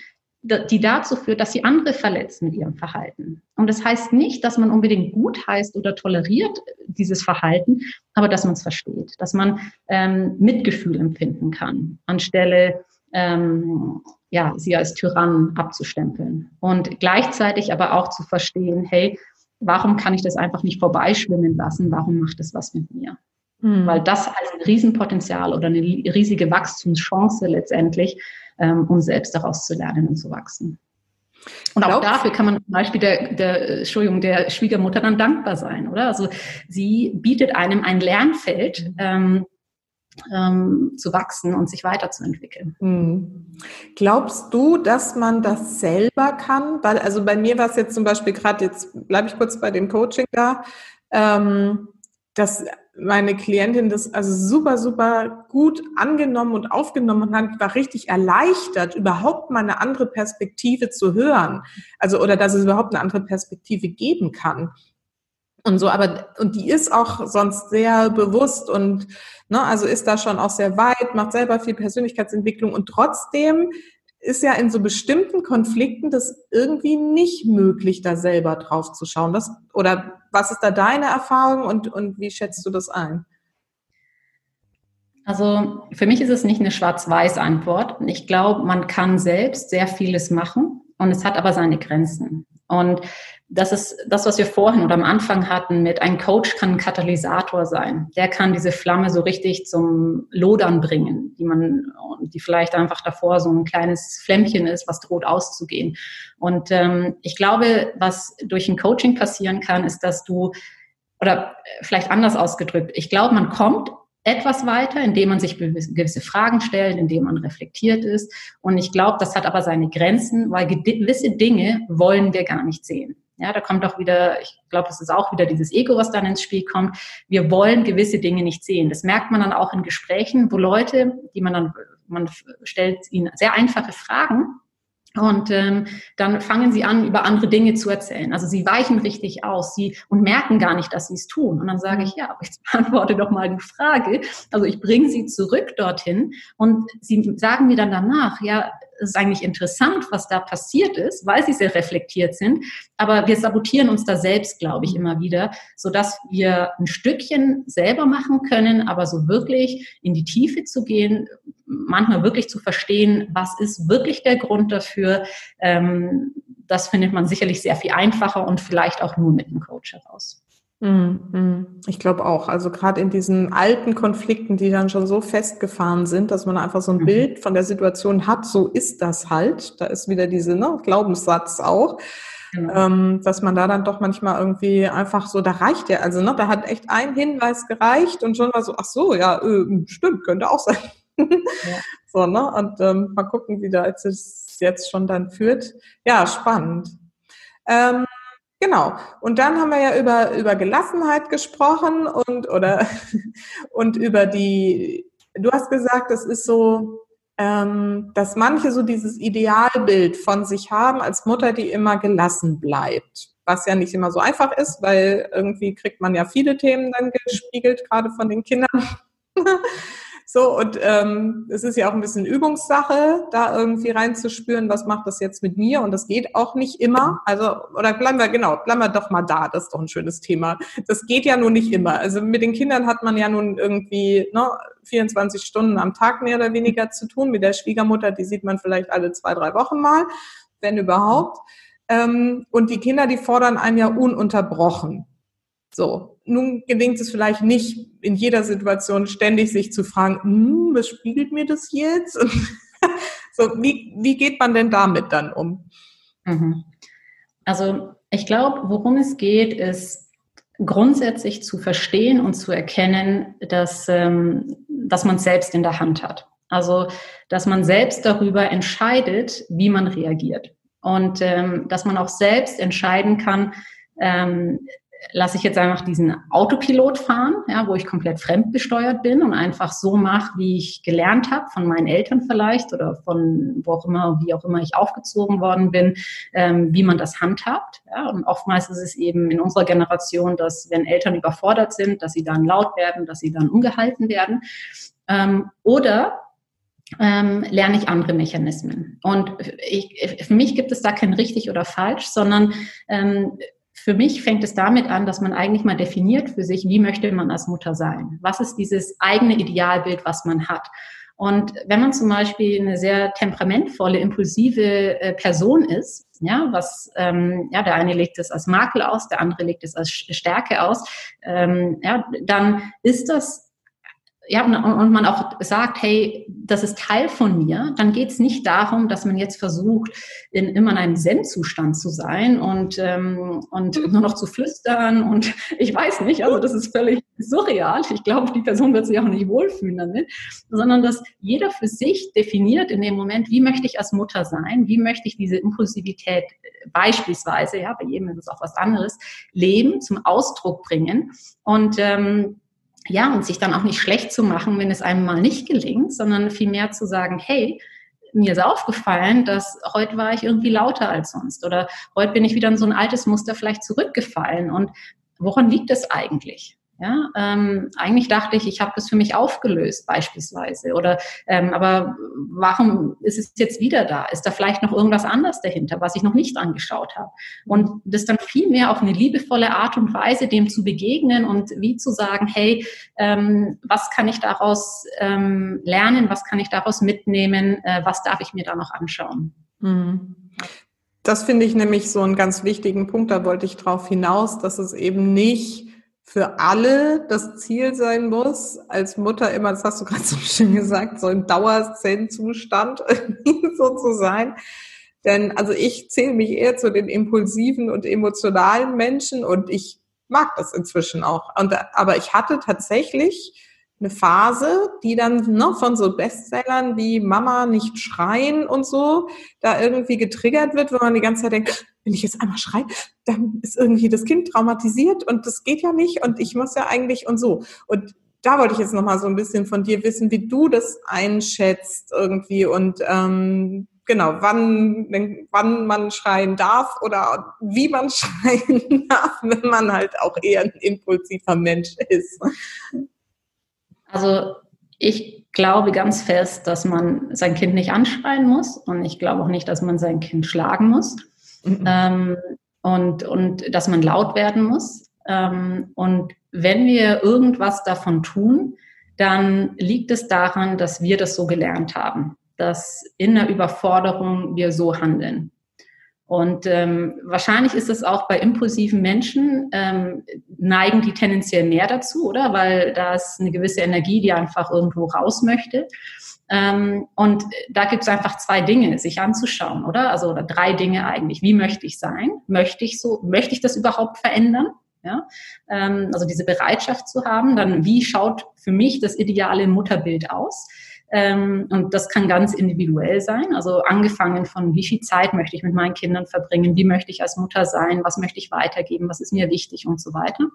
die dazu führt, dass sie andere verletzen mit ihrem Verhalten. Und das heißt nicht, dass man unbedingt gut heißt oder toleriert dieses Verhalten, aber dass man es versteht, dass man ähm, Mitgefühl empfinden kann, anstelle ähm, ja, sie als Tyrann abzustempeln. Und gleichzeitig aber auch zu verstehen, hey, warum kann ich das einfach nicht vorbeischwimmen lassen? Warum macht es was mit mir? Mhm. Weil das als ein Riesenpotenzial oder eine riesige Wachstumschance letztendlich ähm, um selbst daraus zu lernen und zu wachsen. Und auch dafür kann man zum Beispiel der, der, Entschuldigung, der Schwiegermutter dann dankbar sein, oder? Also sie bietet einem ein Lernfeld, ähm, ähm, zu wachsen und sich weiterzuentwickeln. Hm. Glaubst du, dass man das selber kann? Weil, also bei mir war es jetzt zum Beispiel gerade, jetzt bleibe ich kurz bei dem Coaching da, ähm, dass meine Klientin das also super, super gut angenommen und aufgenommen hat, war richtig erleichtert, überhaupt mal eine andere Perspektive zu hören. Also, oder dass es überhaupt eine andere Perspektive geben kann. Und so, aber, und die ist auch sonst sehr bewusst und, ne, also ist da schon auch sehr weit, macht selber viel Persönlichkeitsentwicklung und trotzdem ist ja in so bestimmten Konflikten das irgendwie nicht möglich, da selber drauf zu schauen. Das, oder was ist da deine Erfahrung und, und wie schätzt du das ein? Also für mich ist es nicht eine Schwarz-Weiß-Antwort. Ich glaube, man kann selbst sehr vieles machen und es hat aber seine Grenzen. Und das ist das, was wir vorhin oder am Anfang hatten mit ein Coach kann ein Katalysator sein. Der kann diese Flamme so richtig zum Lodern bringen, die man, die vielleicht einfach davor so ein kleines Flämmchen ist, was droht auszugehen. Und ähm, ich glaube, was durch ein Coaching passieren kann, ist, dass du oder vielleicht anders ausgedrückt, ich glaube, man kommt etwas weiter, indem man sich gewisse Fragen stellt, indem man reflektiert ist. Und ich glaube, das hat aber seine Grenzen, weil gewisse Dinge wollen wir gar nicht sehen. Ja, da kommt auch wieder, ich glaube, das ist auch wieder dieses Ego, was dann ins Spiel kommt. Wir wollen gewisse Dinge nicht sehen. Das merkt man dann auch in Gesprächen, wo Leute, die man dann, man stellt ihnen sehr einfache Fragen und ähm, dann fangen sie an, über andere Dinge zu erzählen. Also sie weichen richtig aus, sie und merken gar nicht, dass sie es tun. Und dann sage ich, ja, aber jetzt beantworte doch mal die Frage. Also ich bringe sie zurück dorthin und sie sagen mir dann danach, ja, es ist eigentlich interessant, was da passiert ist, weil sie sehr reflektiert sind. Aber wir sabotieren uns da selbst, glaube ich, immer wieder, so dass wir ein Stückchen selber machen können, aber so wirklich in die Tiefe zu gehen, manchmal wirklich zu verstehen, was ist wirklich der Grund dafür. Ähm, das findet man sicherlich sehr viel einfacher und vielleicht auch nur mit einem Coach heraus. Mhm, mhm. Ich glaube auch. Also gerade in diesen alten Konflikten, die dann schon so festgefahren sind, dass man einfach so ein mhm. Bild von der Situation hat, so ist das halt. Da ist wieder diese ne, Glaubenssatz auch. Genau. Ähm, dass man da dann doch manchmal irgendwie einfach so, da reicht ja, also ne, da hat echt ein Hinweis gereicht und schon war so, ach so, ja, äh, stimmt, könnte auch sein. Ja. so, ne? Und ähm, mal gucken, wie da es jetzt schon dann führt. Ja, spannend. Ähm, Genau. Und dann haben wir ja über, über Gelassenheit gesprochen und, oder, und über die, du hast gesagt, das ist so, ähm, dass manche so dieses Idealbild von sich haben als Mutter, die immer gelassen bleibt. Was ja nicht immer so einfach ist, weil irgendwie kriegt man ja viele Themen dann gespiegelt, gerade von den Kindern. So, und ähm, es ist ja auch ein bisschen Übungssache, da irgendwie reinzuspüren, was macht das jetzt mit mir? Und das geht auch nicht immer. Also, oder bleiben wir, genau, bleiben wir doch mal da, das ist doch ein schönes Thema. Das geht ja nun nicht immer. Also mit den Kindern hat man ja nun irgendwie ne, 24 Stunden am Tag mehr oder weniger zu tun. Mit der Schwiegermutter, die sieht man vielleicht alle zwei, drei Wochen mal, wenn überhaupt. Ähm, und die Kinder, die fordern einen ja ununterbrochen. So, nun gelingt es vielleicht nicht in jeder Situation ständig sich zu fragen, hm, was spiegelt mir das jetzt? so, wie, wie geht man denn damit dann um? Mhm. Also ich glaube, worum es geht, ist grundsätzlich zu verstehen und zu erkennen, dass, ähm, dass man selbst in der Hand hat. Also, dass man selbst darüber entscheidet, wie man reagiert. Und ähm, dass man auch selbst entscheiden kann, ähm, lasse ich jetzt einfach diesen Autopilot fahren, ja, wo ich komplett fremdbesteuert bin und einfach so mache, wie ich gelernt habe, von meinen Eltern vielleicht oder von wo auch immer, wie auch immer ich aufgezogen worden bin, ähm, wie man das handhabt. Ja. Und oftmals ist es eben in unserer Generation, dass wenn Eltern überfordert sind, dass sie dann laut werden, dass sie dann ungehalten werden. Ähm, oder ähm, lerne ich andere Mechanismen. Und ich, für mich gibt es da kein richtig oder falsch, sondern ähm, für mich fängt es damit an, dass man eigentlich mal definiert für sich, wie möchte man als Mutter sein? Was ist dieses eigene Idealbild, was man hat? Und wenn man zum Beispiel eine sehr temperamentvolle, impulsive äh, Person ist, ja, was, ähm, ja, der eine legt es als Makel aus, der andere legt es als Stärke aus, ähm, ja, dann ist das ja, und man auch sagt, hey, das ist Teil von mir, dann geht es nicht darum, dass man jetzt versucht, in immer in einem Zen-Zustand zu sein und, ähm, und nur noch zu flüstern und ich weiß nicht, also das ist völlig surreal. Ich glaube, die Person wird sich auch nicht wohlfühlen damit, sondern dass jeder für sich definiert in dem Moment, wie möchte ich als Mutter sein, wie möchte ich diese Impulsivität beispielsweise, ja, bei jedem ist es auch was anderes, leben, zum Ausdruck bringen und ähm, ja, und sich dann auch nicht schlecht zu machen, wenn es einem mal nicht gelingt, sondern vielmehr zu sagen, hey, mir ist aufgefallen, dass heute war ich irgendwie lauter als sonst oder heute bin ich wieder in so ein altes Muster vielleicht zurückgefallen und woran liegt es eigentlich? Ja, ähm, eigentlich dachte ich, ich habe das für mich aufgelöst beispielsweise. Oder ähm, aber warum ist es jetzt wieder da? Ist da vielleicht noch irgendwas anderes dahinter, was ich noch nicht angeschaut habe? Und das dann viel mehr auf eine liebevolle Art und Weise dem zu begegnen und wie zu sagen, hey, ähm, was kann ich daraus ähm, lernen? Was kann ich daraus mitnehmen? Äh, was darf ich mir da noch anschauen? Mhm. Das finde ich nämlich so einen ganz wichtigen Punkt. Da wollte ich drauf hinaus, dass es eben nicht für alle das Ziel sein muss, als Mutter immer, das hast du gerade so schön gesagt, so im Dauerzen-Zustand so zu sein. Denn also ich zähle mich eher zu den impulsiven und emotionalen Menschen und ich mag das inzwischen auch. Und, aber ich hatte tatsächlich eine Phase, die dann noch von so Bestsellern wie Mama nicht schreien und so da irgendwie getriggert wird, wo man die ganze Zeit denkt, wenn ich jetzt einmal schreie, dann ist irgendwie das Kind traumatisiert und das geht ja nicht und ich muss ja eigentlich und so. Und da wollte ich jetzt nochmal so ein bisschen von dir wissen, wie du das einschätzt irgendwie und ähm, genau, wann, wann man schreien darf oder wie man schreien darf, wenn man halt auch eher ein impulsiver Mensch ist. Also ich glaube ganz fest, dass man sein Kind nicht anschreien muss und ich glaube auch nicht, dass man sein Kind schlagen muss mhm. ähm, und, und dass man laut werden muss. Ähm, und wenn wir irgendwas davon tun, dann liegt es daran, dass wir das so gelernt haben, dass in der Überforderung wir so handeln. Und ähm, wahrscheinlich ist es auch bei impulsiven Menschen, ähm, neigen die tendenziell mehr dazu, oder? Weil da ist eine gewisse Energie, die einfach irgendwo raus möchte. Ähm, und da gibt es einfach zwei Dinge, sich anzuschauen, oder? Also oder drei Dinge eigentlich. Wie möchte ich sein? Möchte ich so, möchte ich das überhaupt verändern? Ja? Ähm, also diese Bereitschaft zu haben. Dann, wie schaut für mich das ideale Mutterbild aus? Ähm, und das kann ganz individuell sein. Also angefangen von, wie viel Zeit möchte ich mit meinen Kindern verbringen, wie möchte ich als Mutter sein, was möchte ich weitergeben, was ist mir wichtig und so weiter.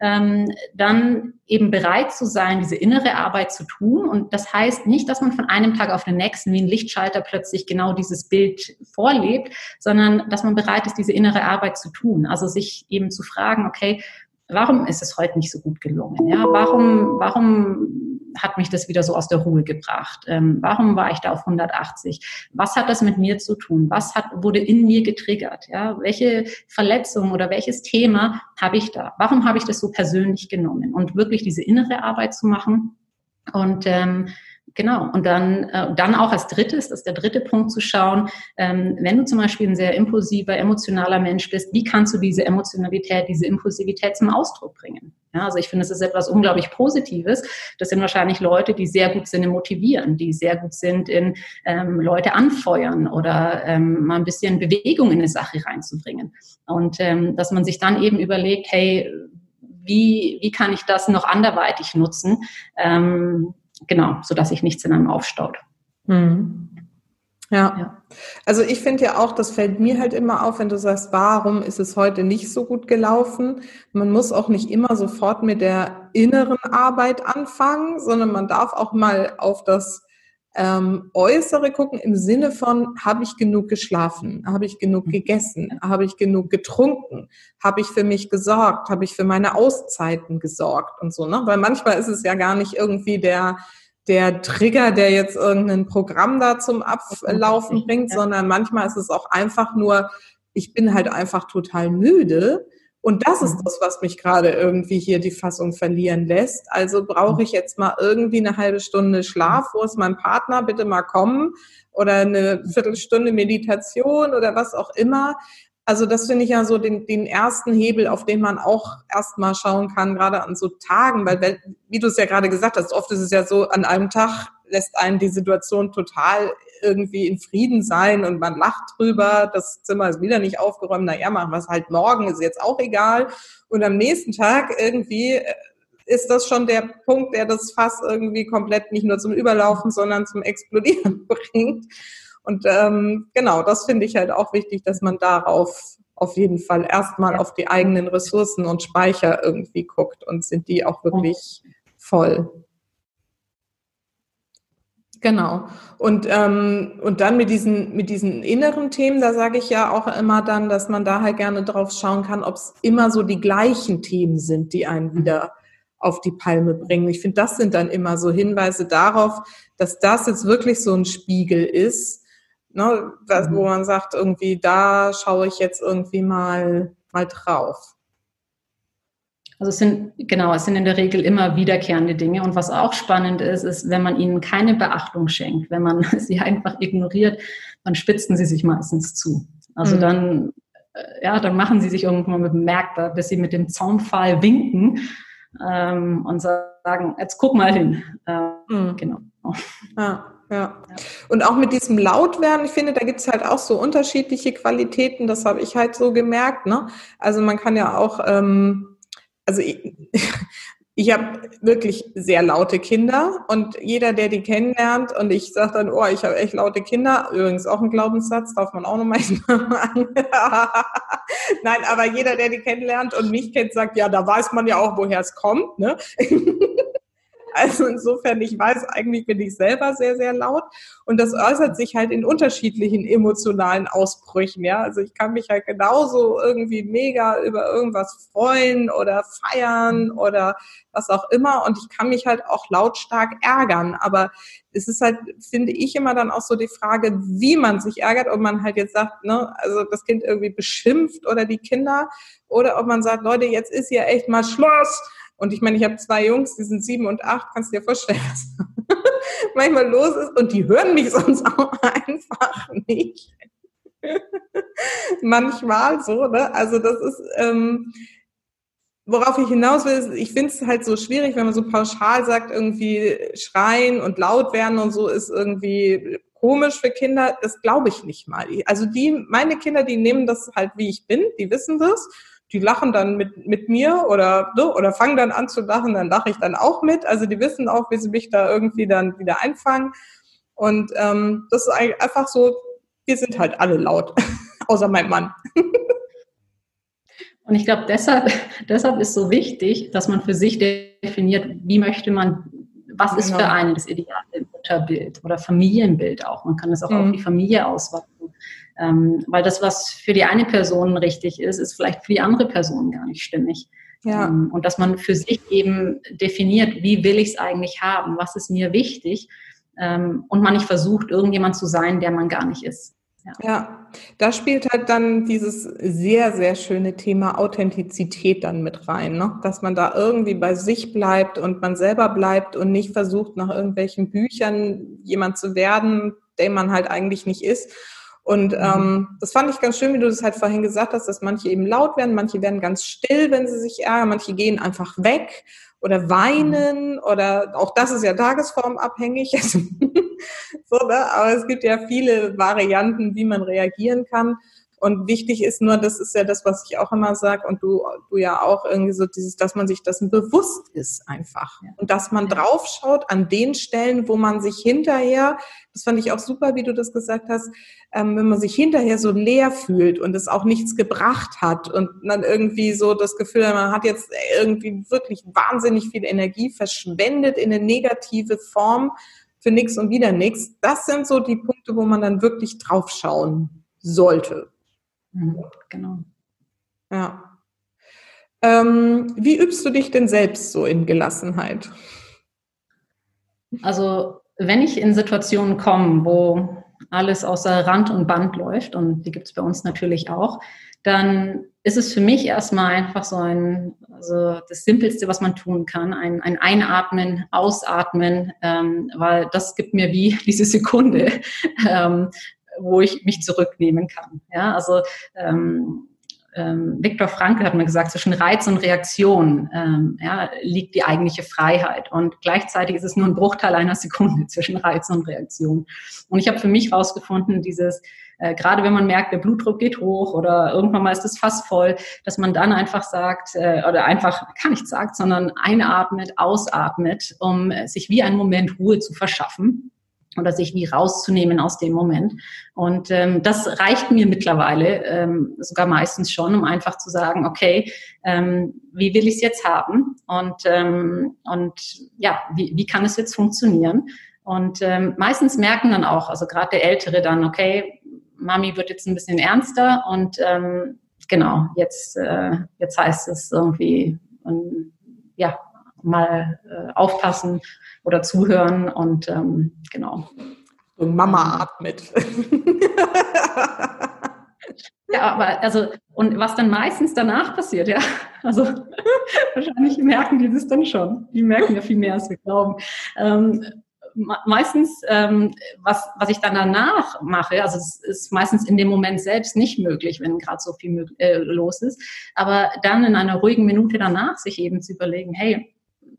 Ähm, dann eben bereit zu sein, diese innere Arbeit zu tun. Und das heißt nicht, dass man von einem Tag auf den nächsten wie ein Lichtschalter plötzlich genau dieses Bild vorlebt, sondern dass man bereit ist, diese innere Arbeit zu tun. Also sich eben zu fragen, okay, warum ist es heute nicht so gut gelungen? Ja, warum, warum hat mich das wieder so aus der Ruhe gebracht? Ähm, warum war ich da auf 180? Was hat das mit mir zu tun? Was hat, wurde in mir getriggert? Ja, welche Verletzung oder welches Thema habe ich da? Warum habe ich das so persönlich genommen? Und wirklich diese innere Arbeit zu machen und ähm, Genau, und dann, äh, dann auch als drittes, das ist der dritte Punkt zu schauen, ähm, wenn du zum Beispiel ein sehr impulsiver, emotionaler Mensch bist, wie kannst du diese Emotionalität, diese Impulsivität zum Ausdruck bringen? Ja, also ich finde, es ist etwas unglaublich Positives. Das sind wahrscheinlich Leute, die sehr gut sind im Motivieren, die sehr gut sind in ähm, Leute anfeuern oder ähm, mal ein bisschen Bewegung in eine Sache reinzubringen. Und ähm, dass man sich dann eben überlegt, hey, wie, wie kann ich das noch anderweitig nutzen? Ähm, genau, sodass sich nichts in einem aufstaut. Mhm. Ja. ja. Also ich finde ja auch, das fällt mir halt immer auf, wenn du sagst, warum ist es heute nicht so gut gelaufen? Man muss auch nicht immer sofort mit der inneren Arbeit anfangen, sondern man darf auch mal auf das ähm, Äußere gucken im Sinne von, habe ich genug geschlafen? Habe ich genug mhm. gegessen? Habe ich genug getrunken? Habe ich für mich gesorgt? Habe ich für meine Auszeiten gesorgt und so, ne? Weil manchmal ist es ja gar nicht irgendwie der der Trigger, der jetzt irgendein Programm da zum Ablaufen bringt, sondern manchmal ist es auch einfach nur, ich bin halt einfach total müde. Und das ist mhm. das, was mich gerade irgendwie hier die Fassung verlieren lässt. Also brauche mhm. ich jetzt mal irgendwie eine halbe Stunde Schlaf, wo ist mein Partner, bitte mal kommen oder eine Viertelstunde Meditation oder was auch immer. Also das finde ich ja so den, den ersten Hebel, auf den man auch erstmal schauen kann, gerade an so Tagen, weil, wie du es ja gerade gesagt hast, oft ist es ja so, an einem Tag lässt einen die Situation total irgendwie in Frieden sein und man lacht drüber, das Zimmer ist wieder nicht aufgeräumt, naja, machen wir es halt morgen, ist jetzt auch egal. Und am nächsten Tag irgendwie äh, ist das schon der Punkt, der das Fass irgendwie komplett nicht nur zum Überlaufen, sondern zum Explodieren bringt. Und ähm, genau, das finde ich halt auch wichtig, dass man darauf auf jeden Fall erstmal auf die eigenen Ressourcen und Speicher irgendwie guckt und sind die auch wirklich voll. Genau. Und, ähm, und dann mit diesen, mit diesen inneren Themen, da sage ich ja auch immer dann, dass man da halt gerne drauf schauen kann, ob es immer so die gleichen Themen sind, die einen wieder auf die Palme bringen. Ich finde, das sind dann immer so Hinweise darauf, dass das jetzt wirklich so ein Spiegel ist, ne, was, wo mhm. man sagt, irgendwie, da schaue ich jetzt irgendwie mal, mal drauf. Also es sind, genau, es sind in der Regel immer wiederkehrende Dinge. Und was auch spannend ist, ist, wenn man ihnen keine Beachtung schenkt, wenn man sie einfach ignoriert, dann spitzen sie sich meistens zu. Also mhm. dann, äh, ja, dann machen sie sich irgendwann bemerkbar, bis sie mit dem Zaunpfahl winken ähm, und sagen, jetzt guck mal hin. Äh, mhm. Genau. Ja. Ja. Und auch mit diesem Lautwerden, ich finde, da gibt es halt auch so unterschiedliche Qualitäten, das habe ich halt so gemerkt. Ne? Also man kann ja auch, ähm, also ich, ich habe wirklich sehr laute Kinder und jeder, der die kennenlernt und ich sage dann, oh, ich habe echt laute Kinder, übrigens auch ein Glaubenssatz, darf man auch noch mal sagen. Nein, aber jeder, der die kennenlernt und mich kennt, sagt, ja, da weiß man ja auch, woher es kommt. Ne? Also insofern, ich weiß, eigentlich bin ich selber sehr, sehr laut. Und das äußert sich halt in unterschiedlichen emotionalen Ausbrüchen. Ja, also ich kann mich halt genauso irgendwie mega über irgendwas freuen oder feiern oder was auch immer. Und ich kann mich halt auch lautstark ärgern. Aber es ist halt, finde ich, immer dann auch so die Frage, wie man sich ärgert, ob man halt jetzt sagt, ne, also das Kind irgendwie beschimpft oder die Kinder, oder ob man sagt, Leute, jetzt ist ja echt mal Schluss und ich meine, ich habe zwei Jungs, die sind sieben und acht, kannst du dir vorstellen, was manchmal los ist. Und die hören mich sonst auch einfach nicht. manchmal so, ne? Also das ist, ähm, worauf ich hinaus will, ist, ich finde es halt so schwierig, wenn man so pauschal sagt, irgendwie schreien und laut werden und so ist irgendwie komisch für Kinder. Das glaube ich nicht mal. Also die, meine Kinder, die nehmen das halt, wie ich bin, die wissen das die lachen dann mit, mit mir oder so, oder fangen dann an zu lachen, dann lache ich dann auch mit. Also die wissen auch, wie sie mich da irgendwie dann wieder einfangen. Und ähm, das ist einfach so, wir sind halt alle laut, außer mein Mann. Und ich glaube, deshalb, deshalb ist so wichtig, dass man für sich definiert, wie möchte man, was ist für genau. einen das ideale Mutterbild oder Familienbild auch. Man kann das auch mhm. auf die Familie ausweiten. Ähm, weil das, was für die eine Person richtig ist, ist vielleicht für die andere Person gar nicht stimmig. Ja. Ähm, und dass man für sich eben definiert, wie will ich es eigentlich haben, was ist mir wichtig ähm, und man nicht versucht, irgendjemand zu sein, der man gar nicht ist. Ja. ja, da spielt halt dann dieses sehr, sehr schöne Thema Authentizität dann mit rein, ne? dass man da irgendwie bei sich bleibt und man selber bleibt und nicht versucht, nach irgendwelchen Büchern jemand zu werden, der man halt eigentlich nicht ist. Und mhm. ähm, das fand ich ganz schön, wie du das halt vorhin gesagt hast, dass manche eben laut werden, manche werden ganz still, wenn sie sich ärgern, manche gehen einfach weg oder weinen oder auch das ist ja tagesformabhängig. so, ne? Aber es gibt ja viele Varianten, wie man reagieren kann. Und wichtig ist nur, das ist ja das, was ich auch immer sage und du, du ja auch irgendwie so dieses, dass man sich dessen bewusst ist einfach. Und dass man draufschaut an den Stellen, wo man sich hinterher, das fand ich auch super, wie du das gesagt hast, ähm, wenn man sich hinterher so leer fühlt und es auch nichts gebracht hat und dann irgendwie so das Gefühl, man hat jetzt irgendwie wirklich wahnsinnig viel Energie verschwendet in eine negative Form für nichts und wieder nichts. Das sind so die Punkte, wo man dann wirklich draufschauen sollte. Mhm, genau. Ja. Ähm, wie übst du dich denn selbst so in Gelassenheit? Also, wenn ich in Situationen komme, wo alles außer Rand und Band läuft, und die gibt es bei uns natürlich auch, dann ist es für mich erstmal einfach so ein, also das Simpelste, was man tun kann, ein, ein Einatmen, Ausatmen, ähm, weil das gibt mir wie diese Sekunde, ähm, wo ich mich zurücknehmen kann. Ja, also ähm, ähm, Viktor Frankl hat mir gesagt, zwischen Reiz und Reaktion ähm, ja, liegt die eigentliche Freiheit. Und gleichzeitig ist es nur ein Bruchteil einer Sekunde zwischen Reiz und Reaktion. Und ich habe für mich herausgefunden, dieses, äh, gerade wenn man merkt, der Blutdruck geht hoch oder irgendwann mal ist es fast voll, dass man dann einfach sagt, äh, oder einfach gar nichts sagt, sondern einatmet, ausatmet, um sich wie einen Moment Ruhe zu verschaffen oder sich wie rauszunehmen aus dem Moment. Und ähm, das reicht mir mittlerweile ähm, sogar meistens schon, um einfach zu sagen, okay, ähm, wie will ich es jetzt haben? Und, ähm, und ja, wie, wie kann es jetzt funktionieren? Und ähm, meistens merken dann auch, also gerade der Ältere dann, okay, Mami wird jetzt ein bisschen ernster und ähm, genau, jetzt, äh, jetzt heißt es irgendwie, ähm, ja, mal äh, aufpassen oder zuhören und ähm, genau. Und Mama atmet. ja, aber also, und was dann meistens danach passiert, ja, also wahrscheinlich merken die das dann schon. Die merken ja viel mehr, als wir glauben. Ähm, meistens, ähm, was, was ich dann danach mache, also es ist meistens in dem Moment selbst nicht möglich, wenn gerade so viel äh, los ist, aber dann in einer ruhigen Minute danach sich eben zu überlegen, hey,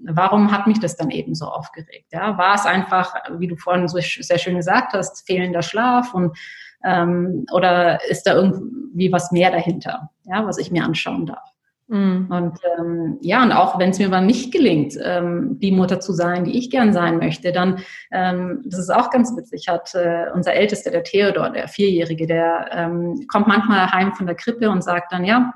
warum hat mich das dann eben so aufgeregt? Ja, war es einfach, wie du vorhin so sehr schön gesagt hast, fehlender Schlaf und ähm, oder ist da irgendwie was mehr dahinter, ja, was ich mir anschauen darf? Mhm. Und ähm, ja, und auch wenn es mir mal nicht gelingt, ähm, die Mutter zu sein, die ich gern sein möchte, dann, ähm, das ist auch ganz witzig, hat äh, unser Ältester, der Theodor, der Vierjährige, der ähm, kommt manchmal heim von der Krippe und sagt dann, ja,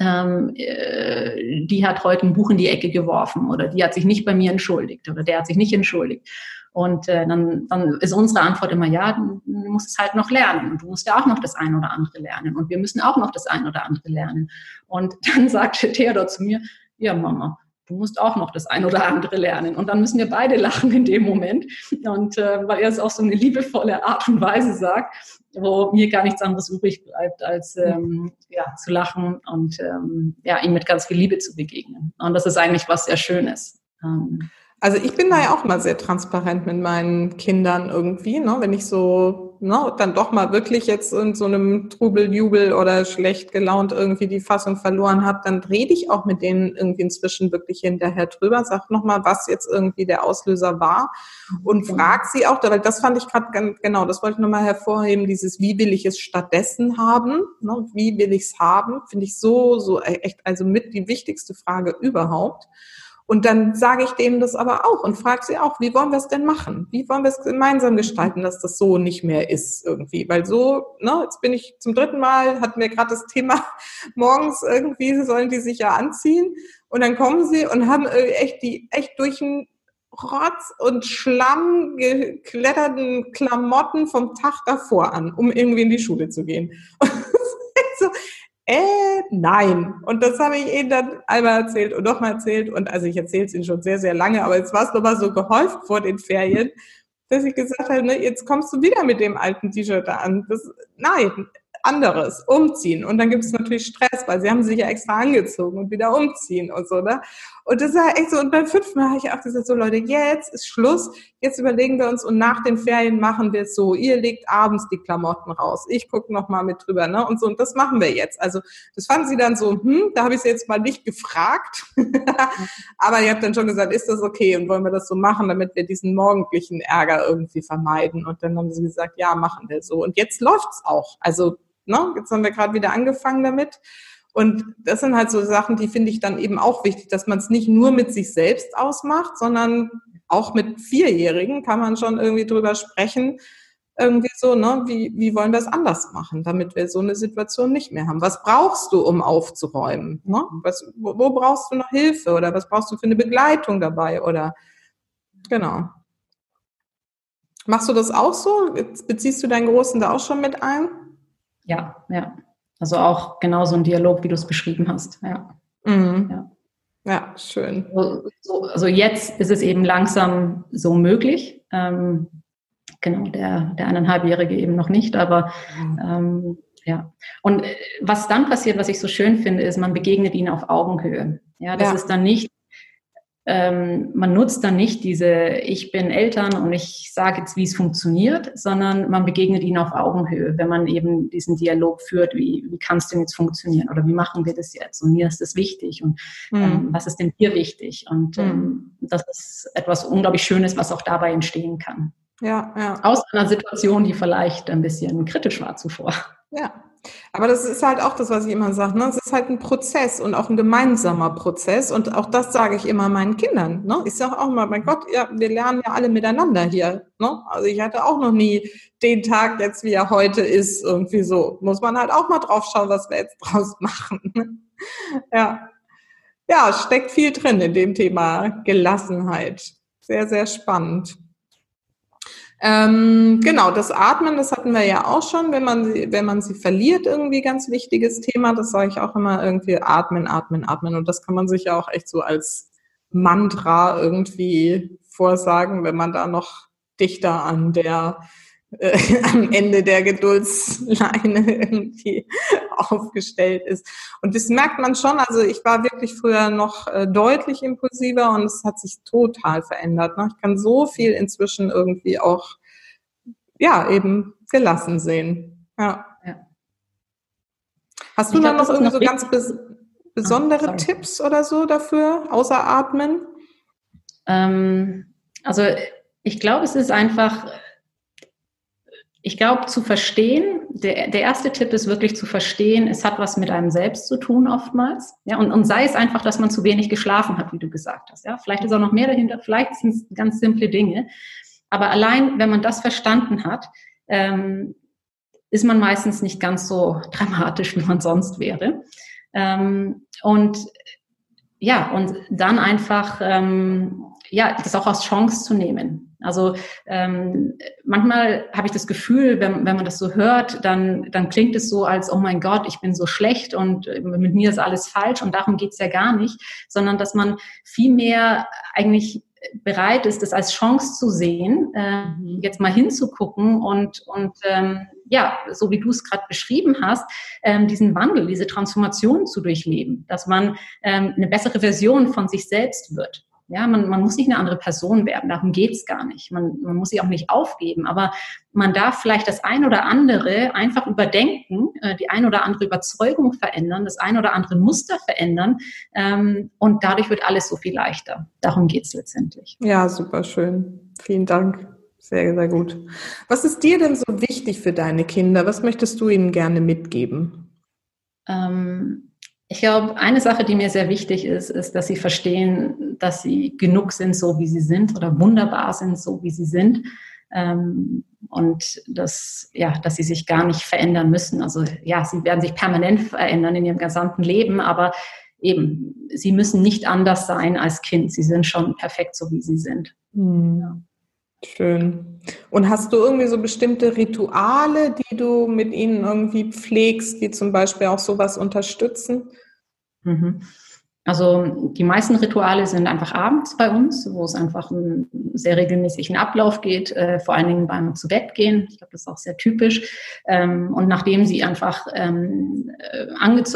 ähm, äh, die hat heute ein Buch in die Ecke geworfen oder die hat sich nicht bei mir entschuldigt oder der hat sich nicht entschuldigt. Und äh, dann, dann ist unsere Antwort immer, ja, du, musst es halt noch lernen und du musst ja auch noch das ein oder andere lernen und wir müssen auch noch das ein oder andere lernen. Und dann sagte Theodor zu mir, ja Mama, du musst auch noch das ein oder andere lernen. Und dann müssen wir beide lachen in dem Moment. Und äh, weil er es auf so eine liebevolle Art und Weise sagt, wo mir gar nichts anderes übrig bleibt, als ähm, ja, zu lachen und ähm, ja, ihm mit ganz viel Liebe zu begegnen. Und das ist eigentlich was sehr Schönes. Ähm, also ich bin da ja auch mal sehr transparent mit meinen Kindern irgendwie, ne? wenn ich so ne, dann doch mal wirklich jetzt in so einem Trubel, Jubel oder schlecht gelaunt irgendwie die Fassung verloren habe, dann rede ich auch mit denen irgendwie inzwischen wirklich hinterher drüber, sag nochmal, was jetzt irgendwie der Auslöser war und frag sie auch, weil das fand ich gerade genau, das wollte ich nochmal hervorheben, dieses wie will ich es stattdessen haben, ne? wie will ich es haben, finde ich so, so e-, echt, also mit die wichtigste Frage überhaupt. Und dann sage ich denen das aber auch und frage sie auch, wie wollen wir es denn machen? Wie wollen wir es gemeinsam gestalten, dass das so nicht mehr ist irgendwie? Weil so, ne, jetzt bin ich zum dritten Mal, hatten wir gerade das Thema, morgens irgendwie sollen die sich ja anziehen und dann kommen sie und haben echt die, echt durch ein Rotz und Schlamm gekletterten Klamotten vom Tag davor an, um irgendwie in die Schule zu gehen. so, äh, nein. Und das habe ich ihnen dann einmal erzählt und nochmal erzählt. Und also ich erzähle es ihnen schon sehr, sehr lange, aber jetzt war es nochmal so gehäuft vor den Ferien, dass ich gesagt habe, ne, jetzt kommst du wieder mit dem alten T-Shirt da an. Das, nein, anderes, umziehen. Und dann gibt es natürlich Stress, weil sie haben sich ja extra angezogen und wieder umziehen und so, ne? Und das war echt so, und beim fünften Mal habe ich auch gesagt, so Leute, jetzt ist Schluss, jetzt überlegen wir uns und nach den Ferien machen wir es so, ihr legt abends die Klamotten raus, ich gucke nochmal mit drüber, ne? Und so, und das machen wir jetzt. Also das fanden sie dann so, hm, da habe ich sie jetzt mal nicht gefragt. Aber ihr habt dann schon gesagt, ist das okay und wollen wir das so machen, damit wir diesen morgendlichen Ärger irgendwie vermeiden? Und dann haben sie gesagt, ja, machen wir so. Und jetzt läuft's auch. Also Ne? Jetzt haben wir gerade wieder angefangen damit. Und das sind halt so Sachen, die finde ich dann eben auch wichtig, dass man es nicht nur mit sich selbst ausmacht, sondern auch mit Vierjährigen kann man schon irgendwie drüber sprechen. Irgendwie so, ne, wie, wie wollen wir es anders machen, damit wir so eine Situation nicht mehr haben? Was brauchst du, um aufzuräumen? Ne? Was, wo, wo brauchst du noch Hilfe oder was brauchst du für eine Begleitung dabei? Oder genau. Machst du das auch so? Beziehst du deinen Großen da auch schon mit ein? Ja, ja. Also auch genauso ein Dialog, wie du es beschrieben hast. Ja. Mhm. ja. Ja, schön. So, also jetzt ist es eben langsam so möglich. Ähm, genau, der, der eineinhalbjährige eben noch nicht, aber ähm, ja. Und äh, was dann passiert, was ich so schön finde, ist, man begegnet ihnen auf Augenhöhe. Ja, das ja. ist dann nicht ähm, man nutzt dann nicht diese, ich bin Eltern und ich sage jetzt, wie es funktioniert, sondern man begegnet ihnen auf Augenhöhe, wenn man eben diesen Dialog führt, wie, wie kann es denn jetzt funktionieren oder wie machen wir das jetzt und mir ist das wichtig und mhm. ähm, was ist denn hier wichtig und ähm, mhm. das ist etwas unglaublich Schönes, was auch dabei entstehen kann. Ja, ja. Aus einer Situation, die vielleicht ein bisschen kritisch war zuvor. Ja, aber das ist halt auch das, was ich immer sage. Ne? Es ist halt ein Prozess und auch ein gemeinsamer Prozess. Und auch das sage ich immer meinen Kindern. Ne? Ich sage auch immer, mein Gott, ja, wir lernen ja alle miteinander hier. Ne? Also ich hatte auch noch nie den Tag jetzt, wie er heute ist, irgendwie so. Muss man halt auch mal drauf schauen, was wir jetzt draus machen. ja. Ja, steckt viel drin in dem Thema Gelassenheit. Sehr, sehr spannend. Ähm, genau, das Atmen, das hatten wir ja auch schon, wenn man sie, wenn man sie verliert, irgendwie ganz wichtiges Thema. Das sage ich auch immer irgendwie atmen, atmen, atmen. Und das kann man sich ja auch echt so als Mantra irgendwie vorsagen, wenn man da noch dichter an der äh, am Ende der Geduldsleine irgendwie aufgestellt ist. Und das merkt man schon. Also ich war wirklich früher noch äh, deutlich impulsiver und es hat sich total verändert. Ne? Ich kann so viel inzwischen irgendwie auch, ja, eben gelassen sehen. Ja. ja. Hast du ich dann noch irgendwie so ganz bes besondere ah, Tipps oder so dafür, außer Atmen? Ähm, also ich glaube, es ist einfach ich glaube, zu verstehen, der, der erste Tipp ist wirklich zu verstehen, es hat was mit einem selbst zu tun oftmals. Ja, und, und sei es einfach, dass man zu wenig geschlafen hat, wie du gesagt hast. Ja, vielleicht ist auch noch mehr dahinter, vielleicht sind es ganz simple Dinge. Aber allein, wenn man das verstanden hat, ähm, ist man meistens nicht ganz so dramatisch, wie man sonst wäre. Ähm, und ja, und dann einfach ähm, ja, das auch als Chance zu nehmen. Also ähm, manchmal habe ich das Gefühl, wenn, wenn man das so hört, dann, dann klingt es so, als, oh mein Gott, ich bin so schlecht und äh, mit mir ist alles falsch und darum geht's ja gar nicht, sondern dass man viel mehr eigentlich bereit ist, das als Chance zu sehen, äh, mhm. jetzt mal hinzugucken und, und ähm, ja, so wie du es gerade beschrieben hast, ähm, diesen Wandel, diese Transformation zu durchleben, dass man ähm, eine bessere Version von sich selbst wird. Ja, man, man muss nicht eine andere Person werden, darum geht's gar nicht. Man, man muss sich auch nicht aufgeben, aber man darf vielleicht das ein oder andere einfach überdenken, äh, die ein oder andere Überzeugung verändern, das ein oder andere Muster verändern ähm, und dadurch wird alles so viel leichter. Darum geht's letztendlich. Ja, super schön. Vielen Dank. Sehr, sehr gut. Was ist dir denn so wichtig für deine Kinder? Was möchtest du ihnen gerne mitgeben? Ähm, ich glaube, eine Sache, die mir sehr wichtig ist, ist, dass sie verstehen, dass sie genug sind, so wie sie sind oder wunderbar sind, so wie sie sind. Ähm, und dass, ja, dass sie sich gar nicht verändern müssen. Also ja, sie werden sich permanent verändern in ihrem gesamten Leben, aber eben, sie müssen nicht anders sein als Kind. Sie sind schon perfekt, so wie sie sind. Mhm. Ja. Schön. Und hast du irgendwie so bestimmte Rituale, die du mit ihnen irgendwie pflegst, die zum Beispiel auch sowas unterstützen? Mhm. Also die meisten Rituale sind einfach abends bei uns, wo es einfach einen sehr regelmäßigen Ablauf geht, äh, vor allen Dingen beim zu Bett gehen. Ich glaube, das ist auch sehr typisch. Ähm, und nachdem sie einfach ähm, äh,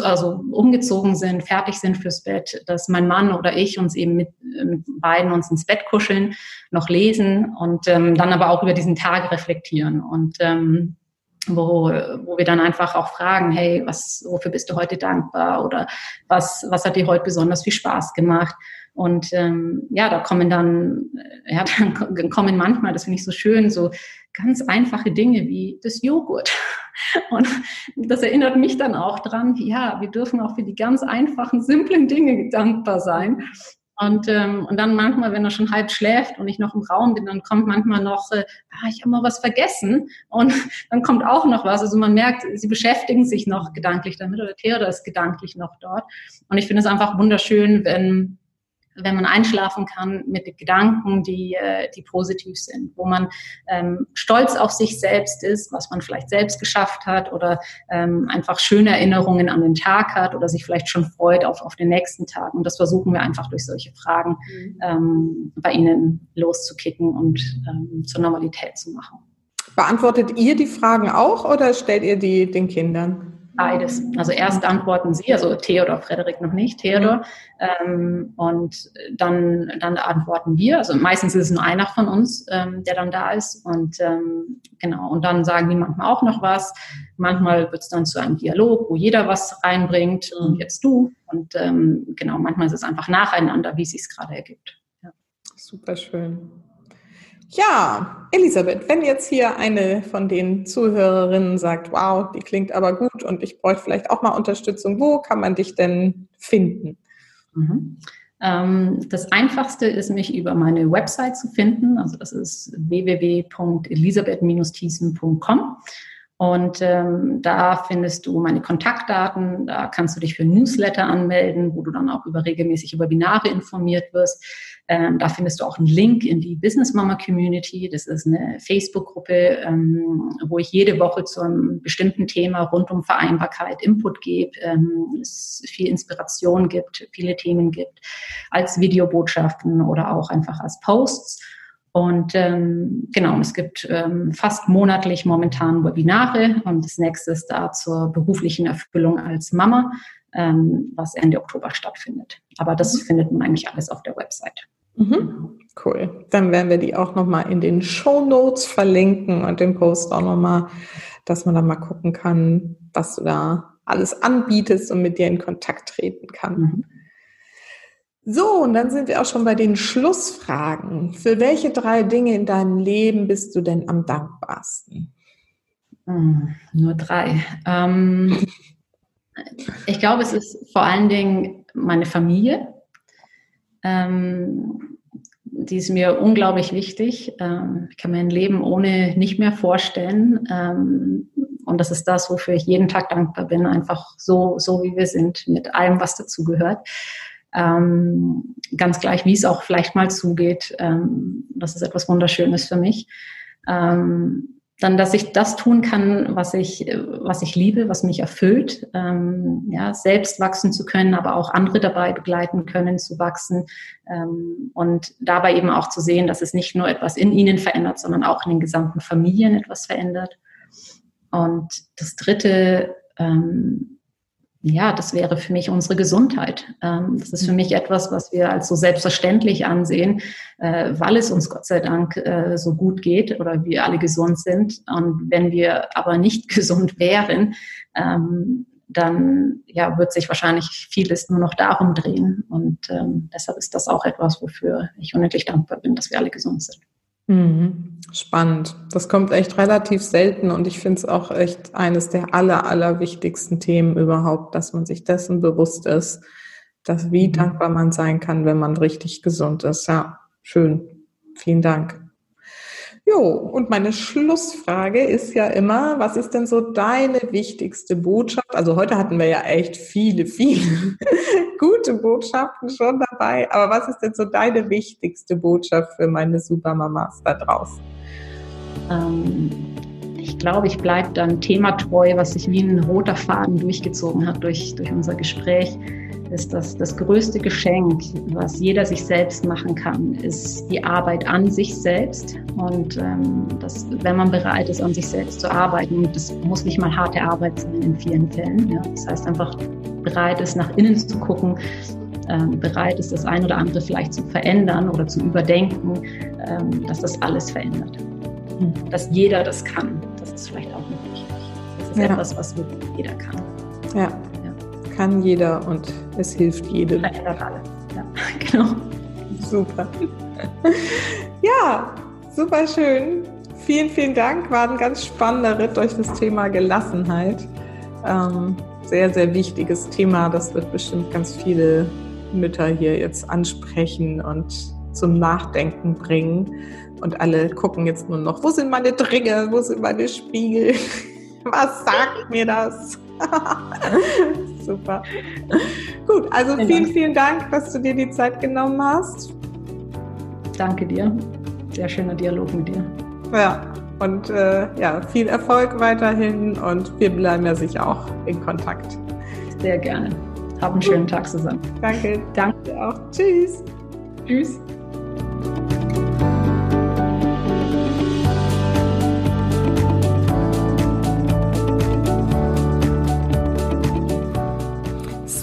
also umgezogen sind, fertig sind fürs Bett, dass mein Mann oder ich uns eben mit, mit beiden uns ins Bett kuscheln, noch lesen und ähm, dann aber auch über diesen Tag reflektieren. Und ähm, wo, wo wir dann einfach auch fragen, hey, was, wofür bist du heute dankbar oder was, was hat dir heute besonders viel Spaß gemacht? Und ähm, ja, da kommen dann, äh, ja, dann kommen manchmal, das finde ich so schön, so ganz einfache Dinge wie das Joghurt. Und das erinnert mich dann auch dran, ja, wir dürfen auch für die ganz einfachen, simplen Dinge dankbar sein. Und, ähm, und dann manchmal, wenn er schon halb schläft und ich noch im Raum bin, dann kommt manchmal noch, äh, ah, ich habe mal was vergessen. Und dann kommt auch noch was. Also man merkt, sie beschäftigen sich noch gedanklich damit oder Theodor ist gedanklich noch dort. Und ich finde es einfach wunderschön, wenn wenn man einschlafen kann mit Gedanken, die, äh, die positiv sind, wo man ähm, stolz auf sich selbst ist, was man vielleicht selbst geschafft hat oder ähm, einfach schöne Erinnerungen an den Tag hat oder sich vielleicht schon freut auf, auf den nächsten Tag. Und das versuchen wir einfach durch solche Fragen mhm. ähm, bei Ihnen loszukicken und ähm, zur Normalität zu machen. Beantwortet ihr die Fragen auch oder stellt ihr die den Kindern? Beides. Also erst antworten Sie, also Theodor, Frederik noch nicht, Theodor, mhm. ähm, und dann, dann antworten wir. Also meistens ist es nur einer von uns, ähm, der dann da ist. Und ähm, genau, und dann sagen die manchmal auch noch was. Manchmal wird es dann zu einem Dialog, wo jeder was reinbringt mhm. und jetzt du. Und ähm, genau, manchmal ist es einfach nacheinander, wie es sich gerade ergibt. Ja. Super schön. Ja, Elisabeth, wenn jetzt hier eine von den Zuhörerinnen sagt, wow, die klingt aber gut und ich bräuchte vielleicht auch mal Unterstützung, wo kann man dich denn finden? Mhm. Ähm, das einfachste ist, mich über meine Website zu finden. Also das ist www.elisabeth-thiessen.com. Und ähm, da findest du meine Kontaktdaten, da kannst du dich für Newsletter anmelden, wo du dann auch über regelmäßige Webinare informiert wirst. Ähm, da findest du auch einen Link in die Business Mama Community. Das ist eine Facebook-Gruppe, ähm, wo ich jede Woche zu einem bestimmten Thema rund um Vereinbarkeit Input gebe, ähm, es viel Inspiration gibt, viele Themen gibt, als Videobotschaften oder auch einfach als Posts. Und ähm, genau, es gibt ähm, fast monatlich momentan Webinare und das nächste ist da zur beruflichen Erfüllung als Mama, ähm, was Ende Oktober stattfindet. Aber das mhm. findet man eigentlich alles auf der Website. Mhm. Cool. Dann werden wir die auch nochmal in den Show Notes verlinken und den Post auch nochmal, dass man da mal gucken kann, was du da alles anbietest und mit dir in Kontakt treten kann. Mhm. So, und dann sind wir auch schon bei den Schlussfragen. Für welche drei Dinge in deinem Leben bist du denn am dankbarsten? Hm, nur drei. Ähm, ich glaube, es ist vor allen Dingen meine Familie. Ähm, die ist mir unglaublich wichtig. Ähm, ich kann mir ein Leben ohne nicht mehr vorstellen. Ähm, und das ist das, wofür ich jeden Tag dankbar bin. Einfach so, so wie wir sind, mit allem, was dazugehört. Ähm, ganz gleich, wie es auch vielleicht mal zugeht. Ähm, das ist etwas Wunderschönes für mich. Ähm, dann, dass ich das tun kann, was ich, was ich liebe, was mich erfüllt, ähm, ja, selbst wachsen zu können, aber auch andere dabei begleiten können, zu wachsen ähm, und dabei eben auch zu sehen, dass es nicht nur etwas in ihnen verändert, sondern auch in den gesamten Familien etwas verändert. Und das Dritte, ähm, ja, das wäre für mich unsere Gesundheit. Ähm, das ist für mich etwas, was wir als so selbstverständlich ansehen, äh, weil es uns Gott sei Dank äh, so gut geht oder wir alle gesund sind. Und wenn wir aber nicht gesund wären, ähm, dann ja, wird sich wahrscheinlich vieles nur noch darum drehen. Und ähm, deshalb ist das auch etwas, wofür ich unendlich dankbar bin, dass wir alle gesund sind. Mhm. Spannend. Das kommt echt relativ selten und ich finde es auch echt eines der aller, aller wichtigsten Themen überhaupt, dass man sich dessen bewusst ist, dass wie mhm. dankbar man sein kann, wenn man richtig gesund ist. Ja, schön. Vielen Dank. Jo, und meine Schlussfrage ist ja immer, was ist denn so deine wichtigste Botschaft? Also heute hatten wir ja echt viele, viele gute Botschaften schon dabei, aber was ist denn so deine wichtigste Botschaft für meine Supermamas da draußen? Ähm, ich glaube, ich bleibe dann thematreu, was sich wie ein roter Faden durchgezogen hat durch, durch unser Gespräch ist das, das größte Geschenk, was jeder sich selbst machen kann, ist die Arbeit an sich selbst. Und ähm, das, wenn man bereit ist, an sich selbst zu arbeiten, das muss nicht mal harte Arbeit sein in vielen Fällen. Ja. Das heißt einfach bereit ist, nach innen zu gucken, ähm, bereit ist, das ein oder andere vielleicht zu verändern oder zu überdenken, ähm, dass das alles verändert. Mhm. Dass jeder das kann, das ist vielleicht auch noch wichtig. Das ist ja. etwas, was wirklich jeder kann. Ja kann jeder und es hilft jedem. Verändert alle. Ja, genau. Super. ja, super schön. Vielen, vielen Dank. War ein ganz spannender Ritt durch das Thema Gelassenheit. Ähm, sehr, sehr wichtiges Thema. Das wird bestimmt ganz viele Mütter hier jetzt ansprechen und zum Nachdenken bringen. Und alle gucken jetzt nur noch, wo sind meine Dringe, wo sind meine Spiegel? Was sagt mir das? Super. Gut, also vielen, vielen Dank, dass du dir die Zeit genommen hast. Danke dir. Sehr schöner Dialog mit dir. Ja, und äh, ja, viel Erfolg weiterhin und wir bleiben ja sicher auch in Kontakt. Sehr gerne. Hab einen schönen Tag zusammen. Danke. Danke auch. Tschüss. Tschüss.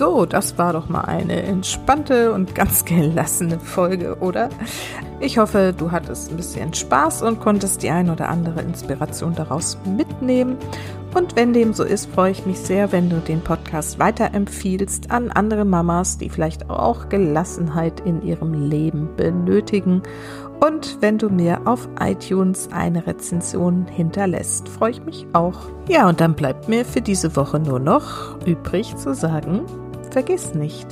So, das war doch mal eine entspannte und ganz gelassene Folge, oder? Ich hoffe, du hattest ein bisschen Spaß und konntest die ein oder andere Inspiration daraus mitnehmen. Und wenn dem so ist, freue ich mich sehr, wenn du den Podcast weiterempfiehlst an andere Mamas, die vielleicht auch Gelassenheit in ihrem Leben benötigen. Und wenn du mir auf iTunes eine Rezension hinterlässt, freue ich mich auch. Ja, und dann bleibt mir für diese Woche nur noch übrig zu sagen, vergiss nicht,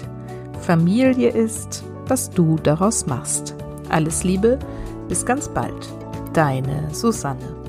Familie ist, was du daraus machst. Alles Liebe, bis ganz bald. Deine Susanne.